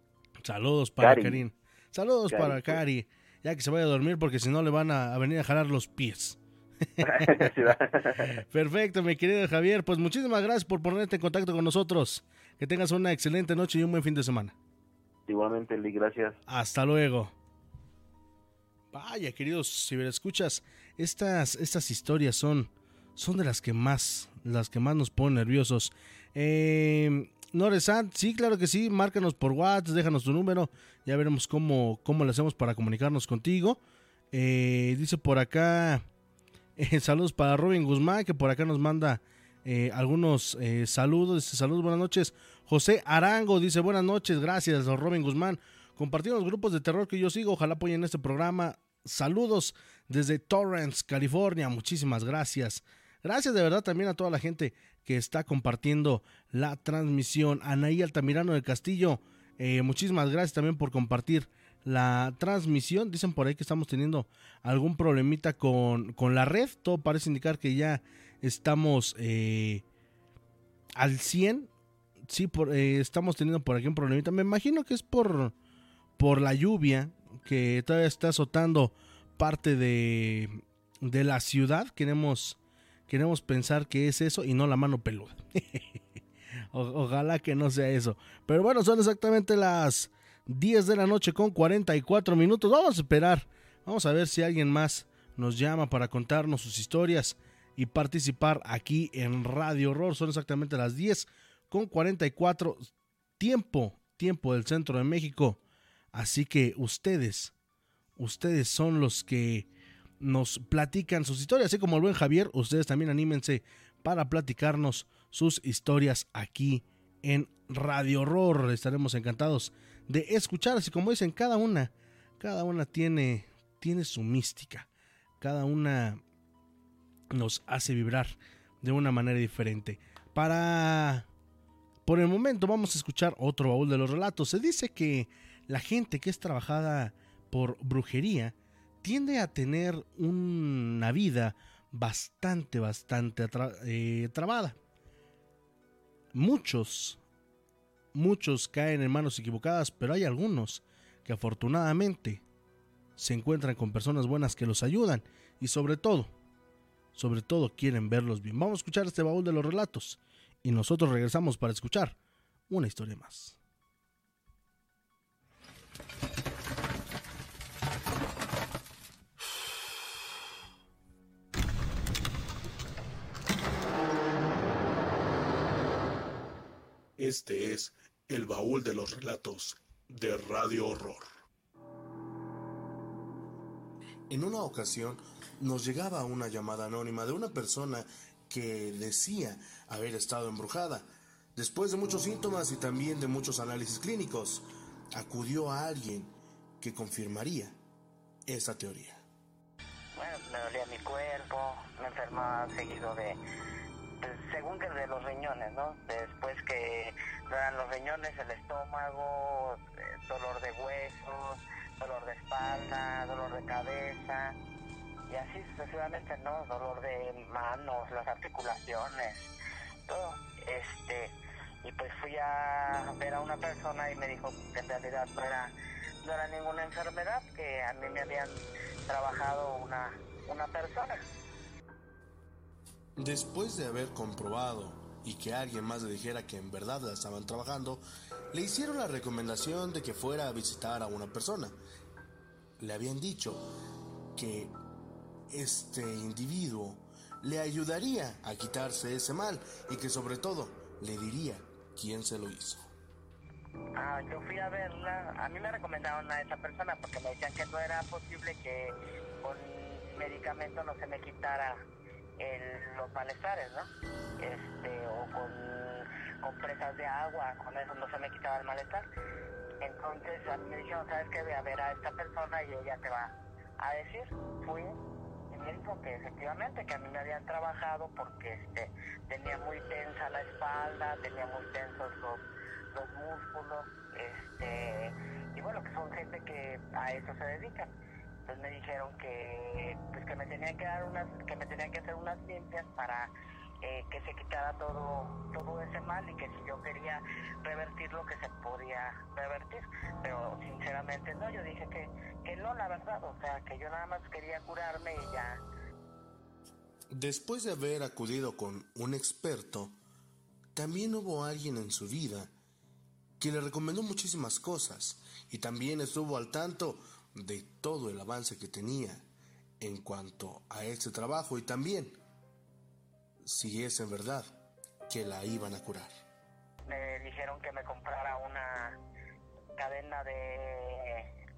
Saludos para Karin. Saludos para Cari. Ya que se vaya a dormir porque si no le van a, a venir a jalar los pies. Perfecto, mi querido Javier. Pues muchísimas gracias por ponerte en contacto con nosotros. Que tengas una excelente noche y un buen fin de semana. Igualmente, Lee, gracias. Hasta luego. Vaya, queridos escuchas estas, estas historias son, son de las que más, las que más nos ponen nerviosos. Eh, sí, claro que sí, márcanos por WhatsApp, déjanos tu número, ya veremos cómo, cómo le hacemos para comunicarnos contigo. Eh, dice por acá, eh, saludos para Robin Guzmán, que por acá nos manda eh, algunos saludos. saludos, buenas noches. José Arango dice buenas noches, gracias, Robin Guzmán. Compartiendo los grupos de terror que yo sigo, ojalá apoyen este programa. Saludos desde Torrance, California. Muchísimas gracias. Gracias de verdad también a toda la gente que está compartiendo la transmisión. Anaí Altamirano del Castillo, eh, muchísimas gracias también por compartir la transmisión. Dicen por ahí que estamos teniendo algún problemita con, con la red. Todo parece indicar que ya estamos eh, al 100. Sí, por, eh, estamos teniendo por aquí un problemita. Me imagino que es por, por la lluvia que todavía está azotando parte de, de la ciudad. Queremos, queremos pensar que es eso y no la mano peluda. ojalá que no sea eso. Pero bueno, son exactamente las 10 de la noche con 44 minutos. Vamos a esperar. Vamos a ver si alguien más nos llama para contarnos sus historias y participar aquí en Radio Horror. Son exactamente las 10 con 44 tiempo, tiempo del centro de México. Así que ustedes, ustedes son los que nos platican sus historias, así como el buen Javier, ustedes también anímense para platicarnos sus historias aquí en Radio Horror. Estaremos encantados de escuchar, así como dicen, cada una, cada una tiene, tiene su mística, cada una nos hace vibrar de una manera diferente. Para... Por el momento vamos a escuchar otro baúl de los relatos. Se dice que la gente que es trabajada por brujería tiende a tener una vida bastante, bastante eh, trabada. Muchos, muchos caen en manos equivocadas, pero hay algunos que afortunadamente se encuentran con personas buenas que los ayudan y sobre todo sobre todo quieren verlos bien. Vamos a escuchar este baúl de los relatos y nosotros regresamos para escuchar una historia más. Este es el baúl de los relatos de Radio Horror. En una ocasión, nos llegaba una llamada anónima de una persona que decía haber estado embrujada. Después de muchos síntomas y también de muchos análisis clínicos, acudió a alguien que confirmaría esa teoría. Bueno, me dolía mi cuerpo, me enfermaba seguido de, según que de los riñones, ¿no? Después que eran los riñones, el estómago, eh, dolor de huesos, dolor de espalda, dolor de cabeza, y así sucesivamente, ¿no? Dolor de manos, las articulaciones, todo. Este, y pues fui a ver a una persona y me dijo que en realidad no era, no era ninguna enfermedad, que a mí me habían trabajado una, una persona. Después de haber comprobado y que alguien más le dijera que en verdad la estaban trabajando, le hicieron la recomendación de que fuera a visitar a una persona. Le habían dicho que este individuo le ayudaría a quitarse ese mal y que sobre todo le diría quién se lo hizo. Ah, yo fui a verla, a mí me recomendaron a esa persona porque me decían que no era posible que con medicamento no se me quitara los malestares, ¿no? Este, o con, presas de agua, con eso no se me quitaba el malestar. Entonces a mí me dijeron, ¿sabes qué? Voy a ver a esta persona y ella te va a decir. Fui y me dijo que efectivamente que a mí me habían trabajado porque este, tenía muy tensa la espalda, tenía muy tensos los, los músculos, este, y bueno, que son gente que a eso se dedican entonces me dijeron que pues que me tenían que dar unas que me tenían que hacer unas limpias para eh, que se quitara todo todo ese mal y que si yo quería revertir lo que se podía revertir. Pero sinceramente no yo dije que que no la verdad o sea que yo nada más quería curarme y ya. Después de haber acudido con un experto también hubo alguien en su vida que le recomendó muchísimas cosas y también estuvo al tanto de todo el avance que tenía en cuanto a este trabajo y también si es en verdad que la iban a curar. Me dijeron que me comprara una cadena de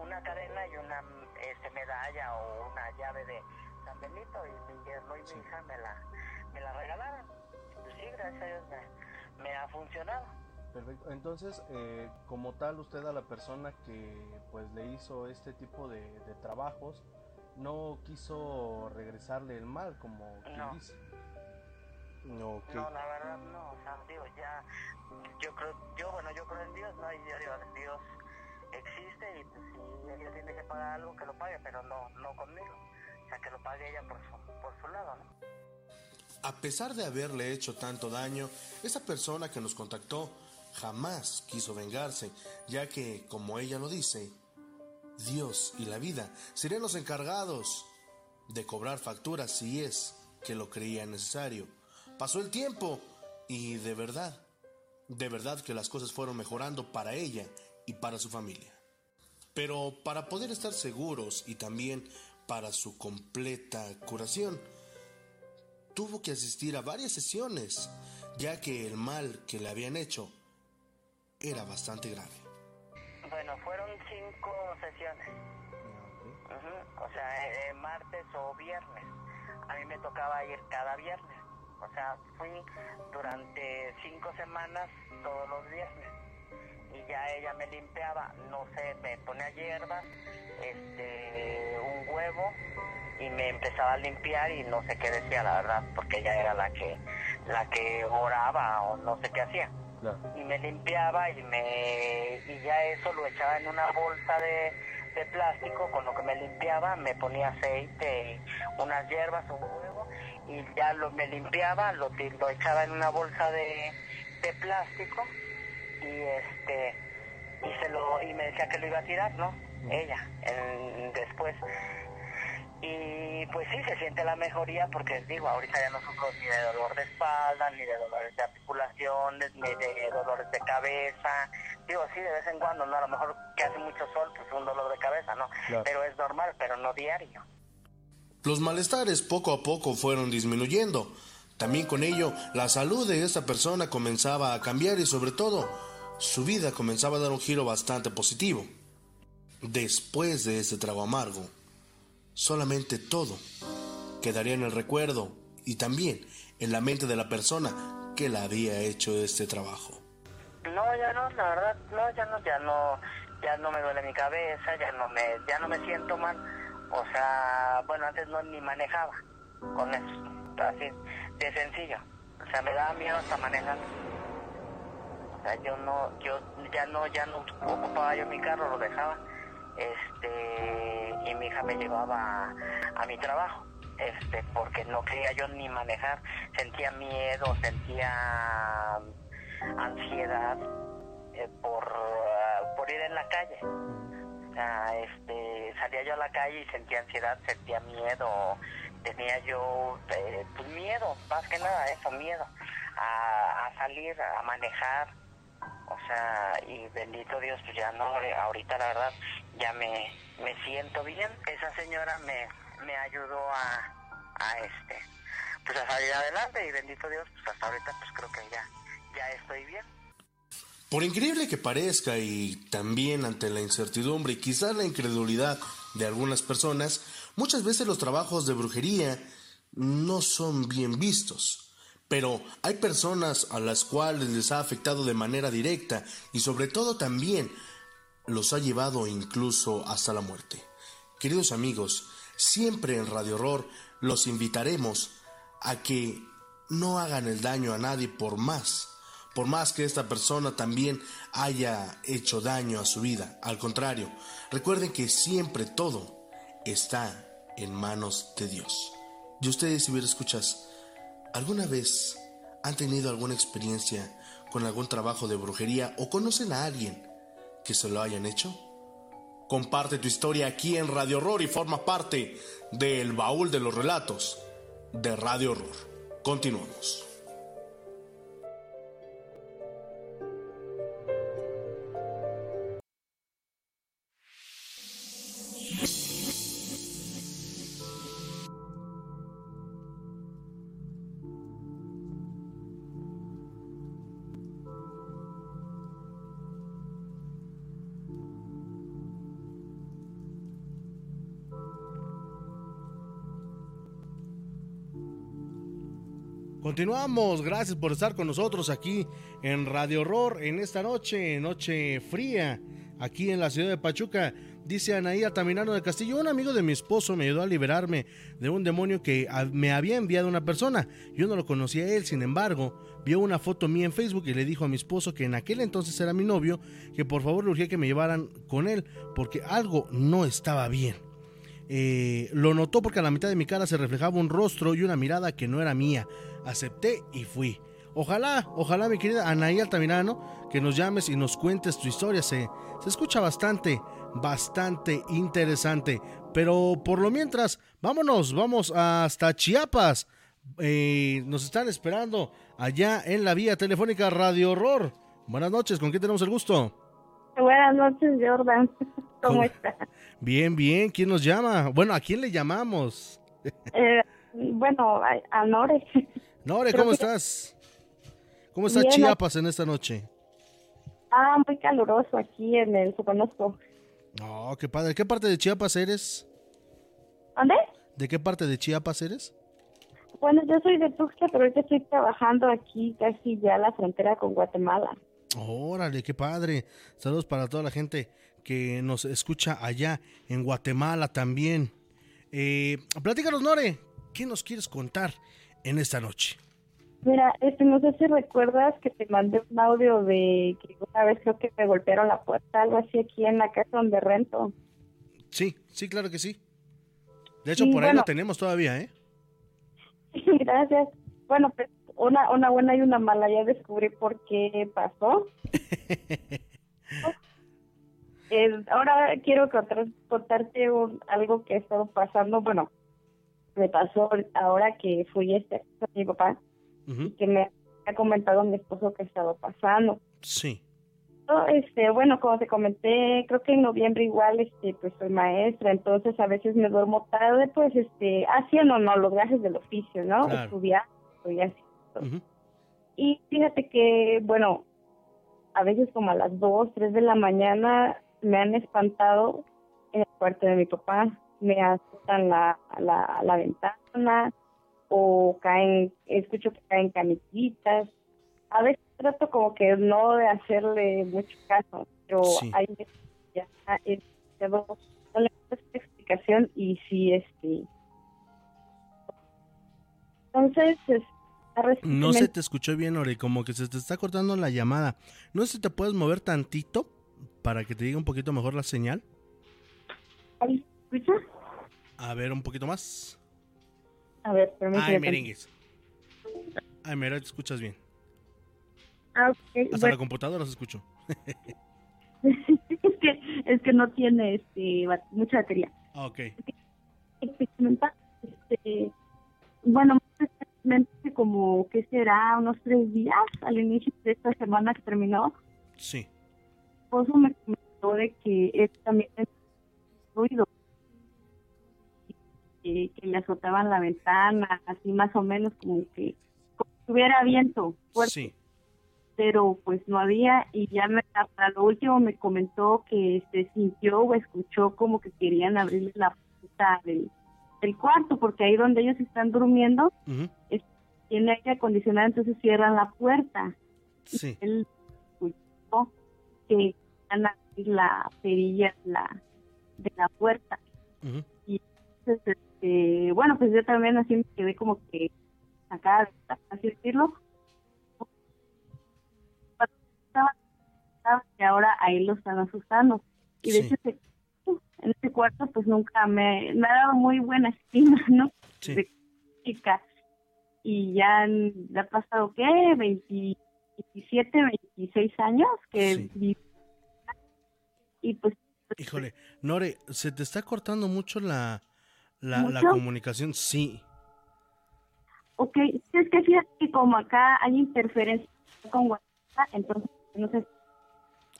una cadena y una este, medalla o una llave de San Benito y mi yerno y mi hija me la, me la regalaron. Pues sí, gracias a Dios me ha funcionado. Perfecto. Entonces, eh, como tal, usted a la persona que pues le hizo este tipo de, trabajos no quiso regresarle el mal, como no. dice. No, la verdad no, o sea, digo, ya, yo creo, yo, bueno, yo creo en Dios, ¿no? Y yo digo, Dios existe y pues, si ella tiene que pagar algo, que lo pague, pero no, no conmigo. O sea, que lo pague ella por su, por su lado, ¿no? A pesar de haberle hecho tanto daño, esa persona que nos contactó jamás quiso vengarse, ya que, como ella lo dice, Dios y la vida serían los encargados de cobrar facturas si es que lo creía necesario. Pasó el tiempo y de verdad, de verdad que las cosas fueron mejorando para ella y para su familia. Pero para poder estar seguros y también para su completa curación, tuvo que asistir a varias sesiones, ya que el mal que le habían hecho era bastante grave. Bueno, fueron cinco sesiones. O sea, eh, martes o viernes. A mí me tocaba ir cada viernes. O sea, fui durante cinco semanas todos los viernes. Y ya ella me limpiaba, no sé, me ponía hierba, este, un huevo y me empezaba a limpiar y no sé qué decía la verdad, porque ella era la que, la que oraba o no sé qué hacía. Y me limpiaba y me y ya eso lo echaba en una bolsa de, de plástico con lo que me limpiaba, me ponía aceite y unas hierbas, un huevo y ya lo me limpiaba, lo, lo echaba en una bolsa de, de plástico y este y se lo y me decía que lo iba a tirar, ¿no? Ella, después y pues sí, se siente la mejoría porque digo, ahorita ya no sufro ni de dolor de espalda, ni de dolores de articulaciones, ni de dolores de cabeza. Digo, sí, de vez en cuando, ¿no? A lo mejor que hace mucho sol, pues un dolor de cabeza, ¿no? Pero es normal, pero no diario. Los malestares poco a poco fueron disminuyendo. También con ello, la salud de esta persona comenzaba a cambiar y sobre todo, su vida comenzaba a dar un giro bastante positivo. Después de este trago amargo, solamente todo quedaría en el recuerdo y también en la mente de la persona que la había hecho este trabajo. No, ya no, la verdad, no, ya no, ya no, ya no me duele mi cabeza, ya no me, ya no me siento mal. O sea, bueno, antes no ni manejaba con eso, así de sencillo. O sea, me daba miedo hasta manejar. O sea, yo no, yo ya no, ya no ocupaba yo mi carro, lo dejaba este y mi hija me llevaba a, mi trabajo este porque no quería yo ni manejar. Sentía miedo sentía ansiedad eh, por, por ir en la calle. Sea, este, salía yo a la calle y sentía ansiedad, sentía miedo, tenía yo eh, pues miedo, más que nada eso, miedo a, a salir, a manejar, o sea, y bendito Dios, pues ya no, ahorita la verdad ya me, me siento bien. Esa señora me, me ayudó a, a este, pues a salir adelante y bendito Dios, pues hasta ahorita pues creo que ya, ya estoy bien. Por increíble que parezca y también ante la incertidumbre y quizás la incredulidad de algunas personas, muchas veces los trabajos de brujería no son bien vistos. Pero hay personas a las cuales les ha afectado de manera directa y sobre todo también los ha llevado incluso hasta la muerte. Queridos amigos, siempre en Radio Horror los invitaremos a que no hagan el daño a nadie por más por más que esta persona también haya hecho daño a su vida. Al contrario, recuerden que siempre todo está en manos de Dios. Y ustedes, si hubiera escuchas, ¿alguna vez han tenido alguna experiencia con algún trabajo de brujería o conocen a alguien que se lo hayan hecho? Comparte tu historia aquí en Radio Horror y forma parte del baúl de los relatos de Radio Horror. Continuamos. Continuamos, gracias por estar con nosotros aquí en Radio Horror en esta noche, noche fría, aquí en la ciudad de Pachuca. Dice Anaía Taminano de Castillo, un amigo de mi esposo me ayudó a liberarme de un demonio que me había enviado una persona. Yo no lo conocía a él, sin embargo, vio una foto mía en Facebook y le dijo a mi esposo que en aquel entonces era mi novio, que por favor le urgía que me llevaran con él, porque algo no estaba bien. Eh, lo notó porque a la mitad de mi cara se reflejaba un rostro y una mirada que no era mía. Acepté y fui. Ojalá, ojalá mi querida Anaí Altamirano, que nos llames y nos cuentes tu historia. Se, se escucha bastante, bastante interesante. Pero por lo mientras, vámonos, vamos hasta Chiapas. Eh, nos están esperando allá en la vía telefónica Radio Horror. Buenas noches, ¿con quién tenemos el gusto? Buenas noches, Jordan. ¿Cómo, estás? Bien, bien. ¿Quién nos llama? Bueno, ¿a quién le llamamos? Eh, bueno, a, Nore. Nore, ¿cómo estás? ¿Cómo está Chiapas en esta noche? Ah, muy caluroso aquí en el Soconusco. Oh, qué padre. ¿Qué parte de Chiapas eres? ¿Dónde? ¿De qué parte de Chiapas eres? Bueno, yo soy de Tuxtla, pero ahorita estoy trabajando aquí casi ya a la frontera con Guatemala. Órale, qué padre. Saludos para toda la gente que nos escucha allá en Guatemala también. Eh, platícanos, Nore, ¿qué nos quieres contar en esta noche? Mira, este, no sé si recuerdas que te mandé un audio de que una vez creo que me golpearon la puerta, algo así aquí en la casa donde rento. Sí, sí, claro que sí. De hecho, por ahí lo tenemos todavía, ¿eh? Gracias. Bueno, pues una, una buena y una mala, ya descubrí por qué pasó. ahora quiero contarte algo que ha estado pasando. Bueno, me pasó ahora que fui este con mi papá y que me ha comentado mi esposo que ha estado pasando. Sí. Este, bueno, como te comenté, creo que en noviembre igual, este, pues soy maestra, entonces a veces me duermo tarde, pues, este, haciendo no los gajes del oficio, ¿no? Estudiar, y así. Y fíjate que, bueno, a veces como a las 2, 3 de la mañana me han espantado en el cuarto de mi papá, me asustan la, la, la ventana o caen, escucho que caen camisitas. A veces trato como que no de hacerle mucho caso, pero hay ya es, no le explicación y sí, este... Entonces, no se te escuchó bien, Ore, como que se te está cortando la llamada. No sé si te puedes mover tantito para que te diga un poquito mejor la señal. A ver, un poquito más. A ver, permíteme. Ay, merengues. Ay, mira, te escuchas bien. Ah, Hasta la computadora se escucho. es que es que no tiene este mucha batería. Ah, ok. Este, bueno, como, ¿qué será? Unos tres días al inicio de esta semana que terminó. Sí. Esposo me comentó de que él también ruido que, que le azotaban la ventana, así más o menos como que como si hubiera viento fuerte. Sí. Pero pues no había y ya me, para lo último me comentó que se sintió o escuchó como que querían abrirle la puerta del, cuarto porque ahí donde ellos están durmiendo tiene aire acondicionado entonces cierran la puerta. Sí. él escuchó que van a abrir la perilla la, de la puerta. Y entonces este, bueno, pues yo también así me quedé como que acá, así decirlo. Y ahora ahí lo están asustando. Y de hecho, en este cuarto, pues nunca me, me ha dado muy buena estima, ¿no? Sí. De chica. Y ya, ha pasado, ¿qué? 27, 26 años que Y pues. Híjole, Nore, se te está cortando mucho la, la, comunicación, sí. Ok, es que fíjate que como acá hay interferencia con WhatsApp, entonces no sé.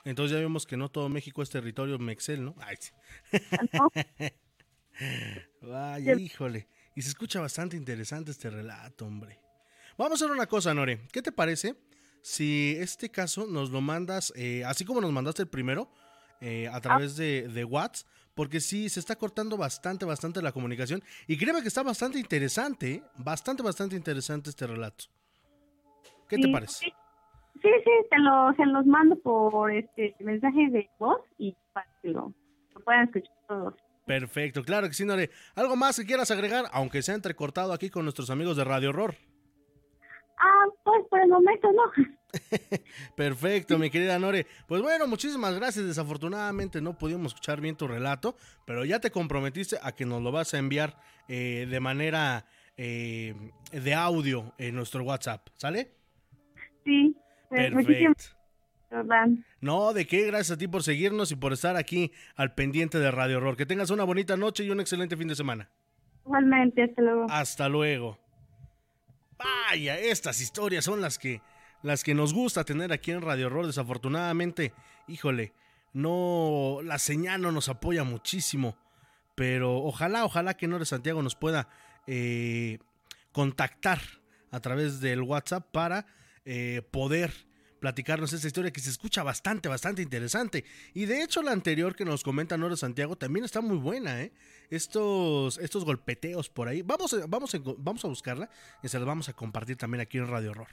Entonces ya vemos que no todo México es territorio Mexel, ¿no? Ay, sí. Vaya, híjole. Y se escucha bastante interesante este relato, hombre. Vamos a hacer una cosa, Nore. ¿Qué te parece si este caso nos lo mandas, eh, así como nos mandaste el primero, eh, a través de, de WhatsApp? Porque sí, se está cortando bastante, bastante la comunicación. Y créeme que está bastante interesante, bastante, bastante interesante este relato. ¿Qué te parece? Sí, sí, te lo, se los mando por este mensaje de voz y para que lo, puedan escuchar todos. Perfecto, claro que sí, Nore. ¿Algo más que quieras agregar, aunque sea entrecortado aquí con nuestros amigos de Radio Horror? Ah, pues por el momento no. Perfecto, mi querida Nore. Pues bueno, muchísimas gracias. Desafortunadamente no pudimos escuchar bien tu relato, pero ya te comprometiste a que nos lo vas a enviar eh, de manera eh, de audio en nuestro WhatsApp, ¿sale? Sí. Eh, Perfecto. No, de qué, gracias a ti por seguirnos y por estar aquí al pendiente de Radio Horror. Que tengas una bonita noche y un excelente fin de semana. Igualmente, hasta luego. Hasta luego. Vaya, estas historias son las que las que nos gusta tener aquí en Radio Horror. Desafortunadamente, híjole, no, la señal no nos apoya muchísimo. Pero ojalá, ojalá que Nore Santiago nos pueda eh, contactar a través del WhatsApp para eh, poder platicarnos esta historia que se escucha bastante, bastante interesante. Y de hecho la anterior que nos comenta Nora Santiago también está muy buena, ¿eh? Estos, estos golpeteos por ahí. Vamos, vamos, vamos a buscarla y se las vamos a compartir también aquí en Radio Horror.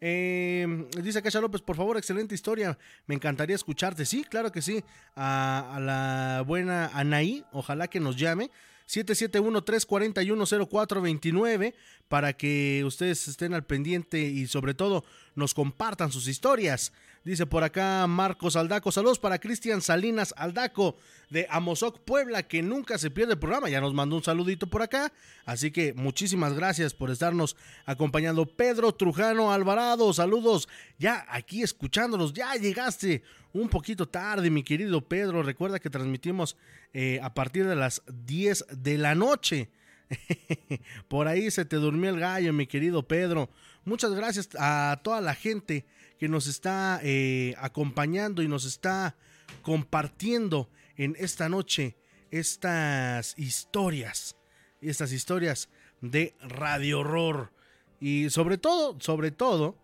Eh, dice Cacha López, por favor, excelente historia. Me encantaría escucharte. Sí, claro que sí. A, a la buena Anaí, ojalá que nos llame. 771-341-0429 para que ustedes estén al pendiente y sobre todo nos compartan sus historias. Dice por acá Marcos Aldaco, saludos para Cristian Salinas Aldaco de Amozoc Puebla, que nunca se pierde el programa, ya nos mandó un saludito por acá, así que muchísimas gracias por estarnos acompañando. Pedro Trujano Alvarado, saludos, ya aquí escuchándolos, ya llegaste un poquito tarde, mi querido Pedro, recuerda que transmitimos eh, a partir de las 10 de la noche. por ahí se te durmió el gallo, mi querido Pedro. Muchas gracias a toda la gente que nos está eh, acompañando y nos está compartiendo en esta noche estas historias, estas historias de radio horror. Y sobre todo, sobre todo,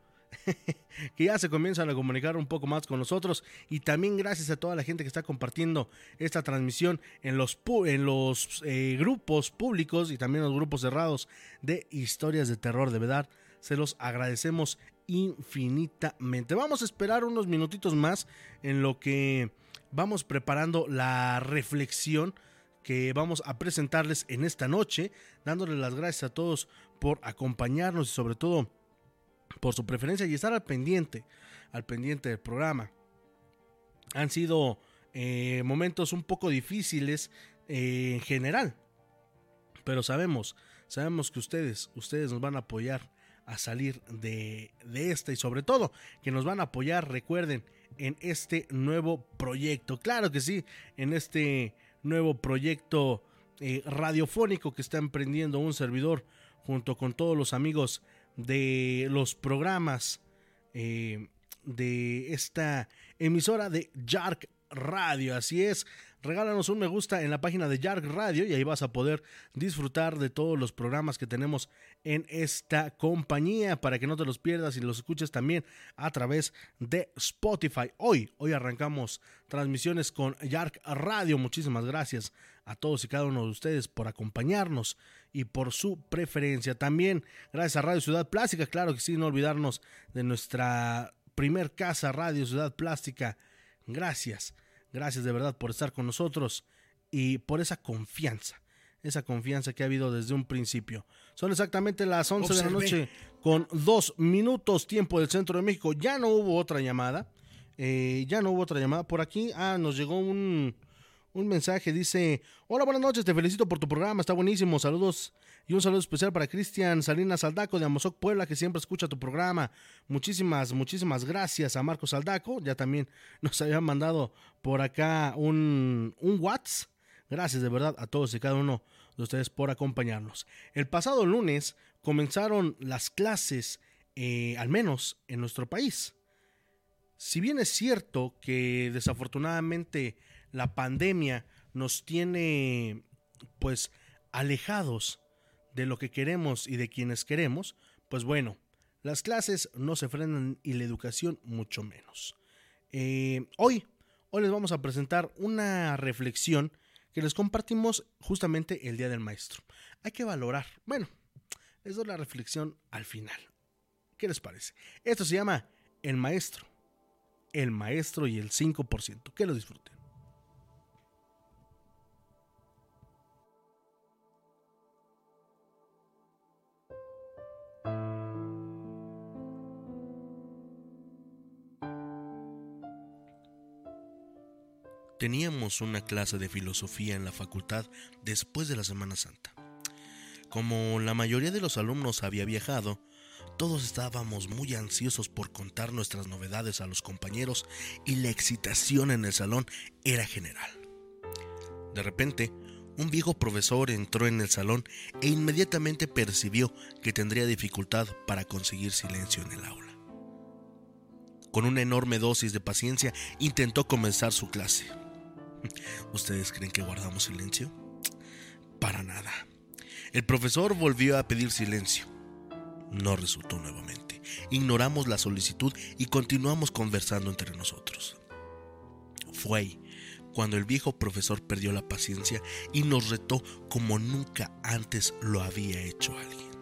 que ya se comienzan a comunicar un poco más con nosotros y también gracias a toda la gente que está compartiendo esta transmisión en los, en los eh, grupos públicos y también los grupos cerrados de historias de terror. De verdad, se los agradecemos infinitamente. Vamos a esperar unos minutitos más en lo que vamos preparando la reflexión que vamos a presentarles en esta noche, dándoles las gracias a todos por acompañarnos y sobre todo por su preferencia y estar al pendiente, al pendiente del programa. Han sido eh, momentos un poco difíciles eh, en general, pero sabemos, sabemos que ustedes, ustedes nos van a apoyar a salir de, esta y sobre todo que nos van a apoyar, recuerden, en este nuevo proyecto. Claro que sí, en este nuevo proyecto eh, radiofónico que está emprendiendo un servidor junto con todos los amigos de los programas eh, de esta emisora de Jark Radio. Así es, regálanos un me gusta en la página de Jark Radio y ahí vas a poder disfrutar de todos los programas que tenemos en esta compañía para que no te los pierdas y los escuches también a través de Spotify. Hoy, hoy arrancamos transmisiones con Jark Radio. Muchísimas gracias a todos y cada uno de ustedes por acompañarnos y por su preferencia. También gracias a Radio Ciudad Plástica, claro que sí, no olvidarnos de nuestra primer casa Radio Ciudad Plástica. Gracias, gracias de verdad por estar con nosotros y por esa confianza, esa confianza que ha habido desde un principio. Son exactamente las 11 de la noche con dos minutos tiempo del centro de México. Ya no hubo otra llamada. Eh, ya no hubo otra llamada por aquí. Ah, nos llegó un, un mensaje, dice, hola, buenas noches, te felicito por tu programa, está buenísimo, saludos y un saludo especial para Cristian Salinas Saldaco de Amozoc Puebla, que siempre escucha tu programa. Muchísimas, muchísimas gracias a Marcos Saldaco, ya también nos habían mandado por acá un, un WhatsApp. Gracias de verdad a todos y cada uno de ustedes por acompañarnos. El pasado lunes comenzaron las clases, eh, al menos en nuestro país. Si bien es cierto que desafortunadamente la pandemia nos tiene pues alejados de lo que queremos y de quienes queremos, pues bueno, las clases no se frenan y la educación mucho menos. Eh, hoy, hoy les vamos a presentar una reflexión que les compartimos justamente el Día del Maestro. Hay que valorar, bueno, les doy la reflexión al final. ¿Qué les parece? Esto se llama El Maestro. El Maestro y el 5%. Que lo disfruten. Teníamos una clase de filosofía en la facultad después de la Semana Santa. Como la mayoría de los alumnos había viajado, todos estábamos muy ansiosos por contar nuestras novedades a los compañeros y la excitación en el salón era general. De repente, un viejo profesor entró en el salón e inmediatamente percibió que tendría dificultad para conseguir silencio en el aula. Con una enorme dosis de paciencia intentó comenzar su clase. ¿Ustedes creen que guardamos silencio? Para nada. El profesor volvió a pedir silencio. No resultó nuevamente. Ignoramos la solicitud y continuamos conversando entre nosotros. Fue cuando el viejo profesor perdió la paciencia y nos retó como nunca antes lo había hecho alguien.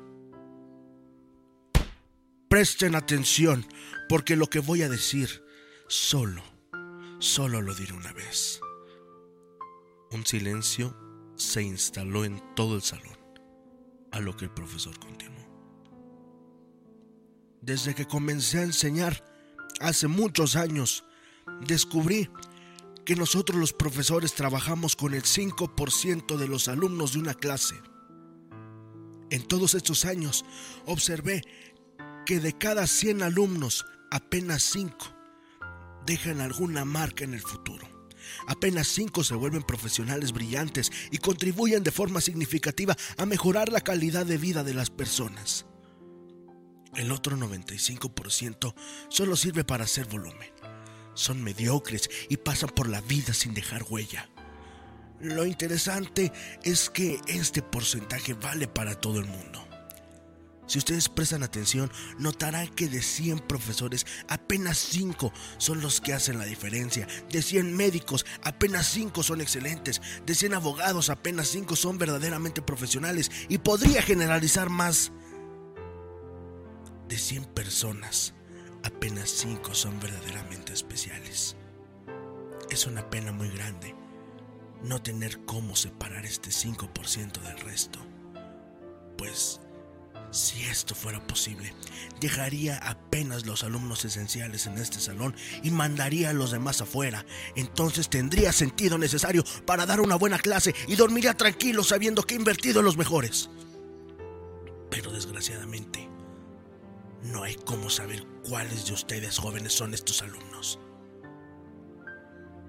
Presten atención, porque lo que voy a decir solo, solo lo diré una vez. Un silencio se instaló en todo el salón, a lo que el profesor continuó. Desde que comencé a enseñar, hace muchos años, descubrí que nosotros los profesores trabajamos con el 5% de los alumnos de una clase. En todos estos años observé que de cada 100 alumnos, apenas 5 dejan alguna marca en el futuro. Apenas cinco se vuelven profesionales brillantes y contribuyen de forma significativa a mejorar la calidad de vida de las personas. El otro 95% solo sirve para hacer volumen. Son mediocres y pasan por la vida sin dejar huella. Lo interesante es que este porcentaje vale para todo el mundo. Si ustedes prestan atención, notarán que de 100 profesores, apenas 5 son los que hacen la diferencia. De 100 médicos, apenas 5 son excelentes. De 100 abogados, apenas 5 son verdaderamente profesionales. Y podría generalizar más. De 100 personas, apenas 5 son verdaderamente especiales. Es una pena muy grande no tener cómo separar este 5% del resto. Pues si esto fuera posible, dejaría apenas los alumnos esenciales en este salón y mandaría a los demás afuera. Entonces tendría sentido necesario para dar una buena clase y dormiría tranquilo sabiendo que he invertido en los mejores. Pero desgraciadamente, no hay cómo saber cuáles de ustedes jóvenes son estos alumnos.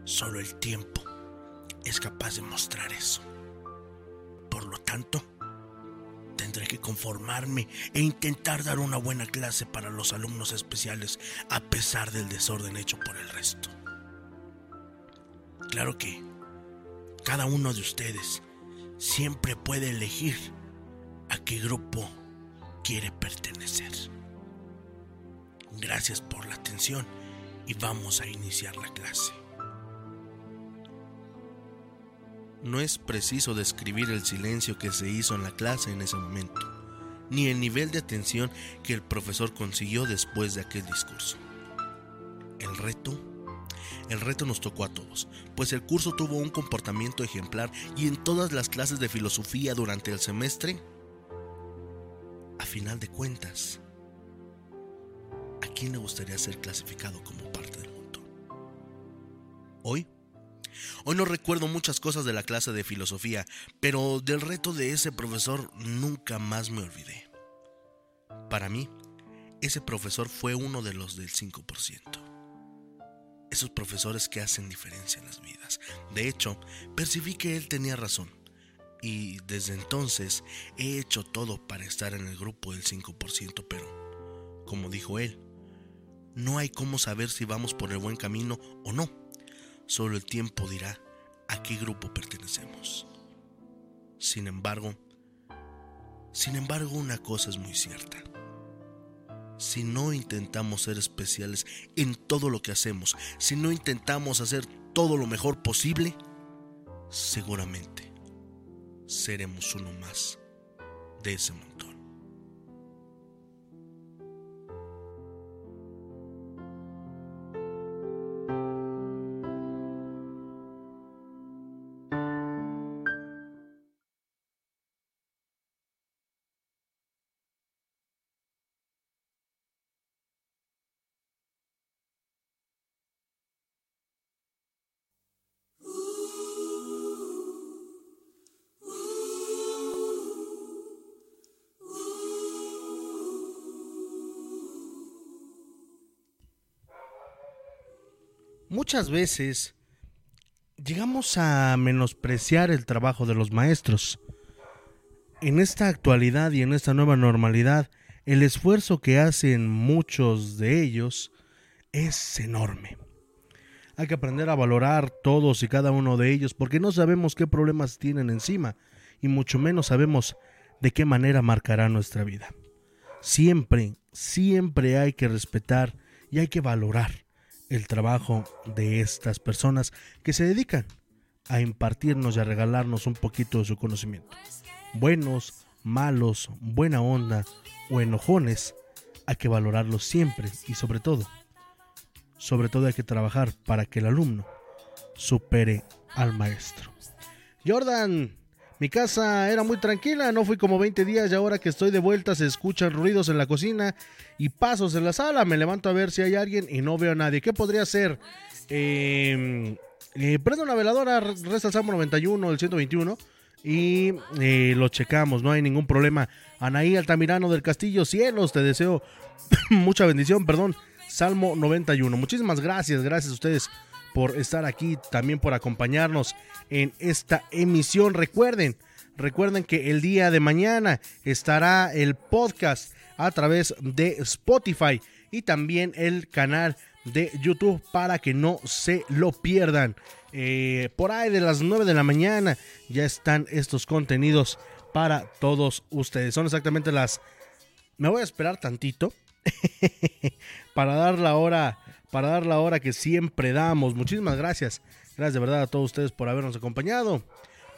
Solo el tiempo es capaz de mostrar eso. Por lo tanto, tendré que conformarme e intentar dar una buena clase para los alumnos especiales a pesar del desorden hecho por el resto. Claro que cada uno de ustedes siempre puede elegir a qué grupo quiere pertenecer. Gracias por la atención y vamos a iniciar la clase. No es preciso describir el silencio que se hizo en la clase en ese momento, ni el nivel de atención que el profesor consiguió después de aquel discurso. El reto, el reto nos tocó a todos, pues el curso tuvo un comportamiento ejemplar y en todas las clases de filosofía durante el semestre, a final de cuentas, ¿a quién le gustaría ser clasificado como parte del mundo? Hoy Hoy no recuerdo muchas cosas de la clase de filosofía, pero del reto de ese profesor nunca más me olvidé. Para mí, ese profesor fue uno de los del 5%. Esos profesores que hacen diferencia en las vidas. De hecho, percibí que él tenía razón. Y desde entonces he hecho todo para estar en el grupo del 5%, pero, como dijo él, no hay cómo saber si vamos por el buen camino o no Solo el tiempo dirá a qué grupo pertenecemos. Sin embargo, sin embargo, una cosa es muy cierta. Si no intentamos ser especiales en todo lo que hacemos, si no intentamos hacer todo lo mejor posible, seguramente seremos uno más de ese mundo. Muchas veces llegamos a menospreciar el trabajo de los maestros. En esta actualidad y en esta nueva normalidad, el esfuerzo que hacen muchos de ellos es enorme. Hay que aprender a valorar todos y cada uno de ellos porque no sabemos qué problemas tienen encima y mucho menos sabemos de qué manera marcará nuestra vida. Siempre, siempre hay que respetar y hay que valorar el trabajo de estas personas que se dedican a impartirnos y a regalarnos un poquito de su conocimiento. Buenos, malos, buena onda o enojones, hay que valorarlos siempre y sobre todo, sobre todo hay que trabajar para que el alumno supere al maestro. Jordan, mi casa era muy tranquila, no fui como 20 días y ahora que estoy de vuelta se escuchan ruidos en la cocina y pasos en la sala. Me levanto a ver si hay alguien y no veo a nadie. ¿Qué podría ser? Eh, eh, prendo una veladora, resta el Salmo 91, el 121 y eh, lo checamos, no hay ningún problema. Anaí Altamirano del Castillo, cielos, te deseo mucha bendición, perdón. Salmo 91. Muchísimas gracias, gracias a ustedes por estar aquí, también por acompañarnos en esta emisión. Recuerden, recuerden que el día de mañana estará el podcast a través de Spotify y también el canal de YouTube para que no se lo pierdan. Eh, por ahí de las 9 de la mañana ya están estos contenidos para todos ustedes. Son exactamente las... Me voy a esperar tantito para dar la hora para dar la hora que siempre damos. Muchísimas gracias. Gracias de verdad a todos ustedes por habernos acompañado,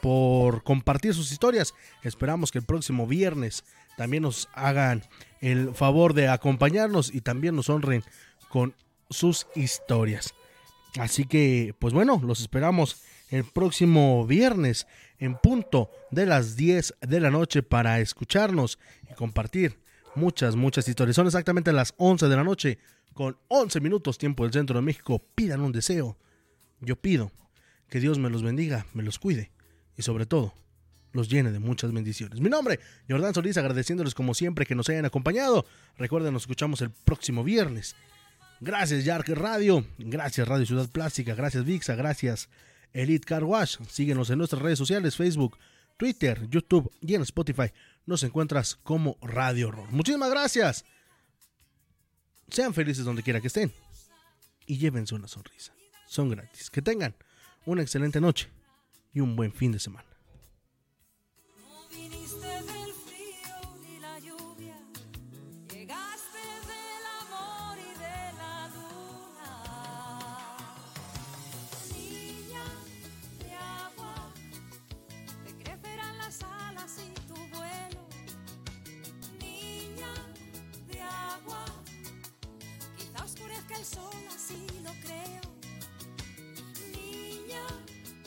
por compartir sus historias. Esperamos que el próximo viernes también nos hagan el favor de acompañarnos y también nos honren con sus historias. Así que, pues bueno, los esperamos el próximo viernes en punto de las 10 de la noche para escucharnos y compartir muchas, muchas historias. Son exactamente las 11 de la noche con 11 minutos tiempo del centro de México, pidan un deseo. Yo pido que Dios me los bendiga, me los cuide y sobre todo los llene de muchas bendiciones. Mi nombre, Jordán Solís, agradeciéndoles como siempre que nos hayan acompañado. Recuerden, nos escuchamos el próximo viernes Gracias Yark Radio, gracias Radio Ciudad Plástica, gracias Vixa, gracias Elite Car Wash. Síguenos en nuestras redes sociales, Facebook, Twitter, YouTube y en Spotify. Nos encuentras como Radio Horror. Muchísimas gracias. Sean felices donde quiera que estén y llévense una sonrisa. Son gratis. Que tengan una excelente noche y un buen fin de semana.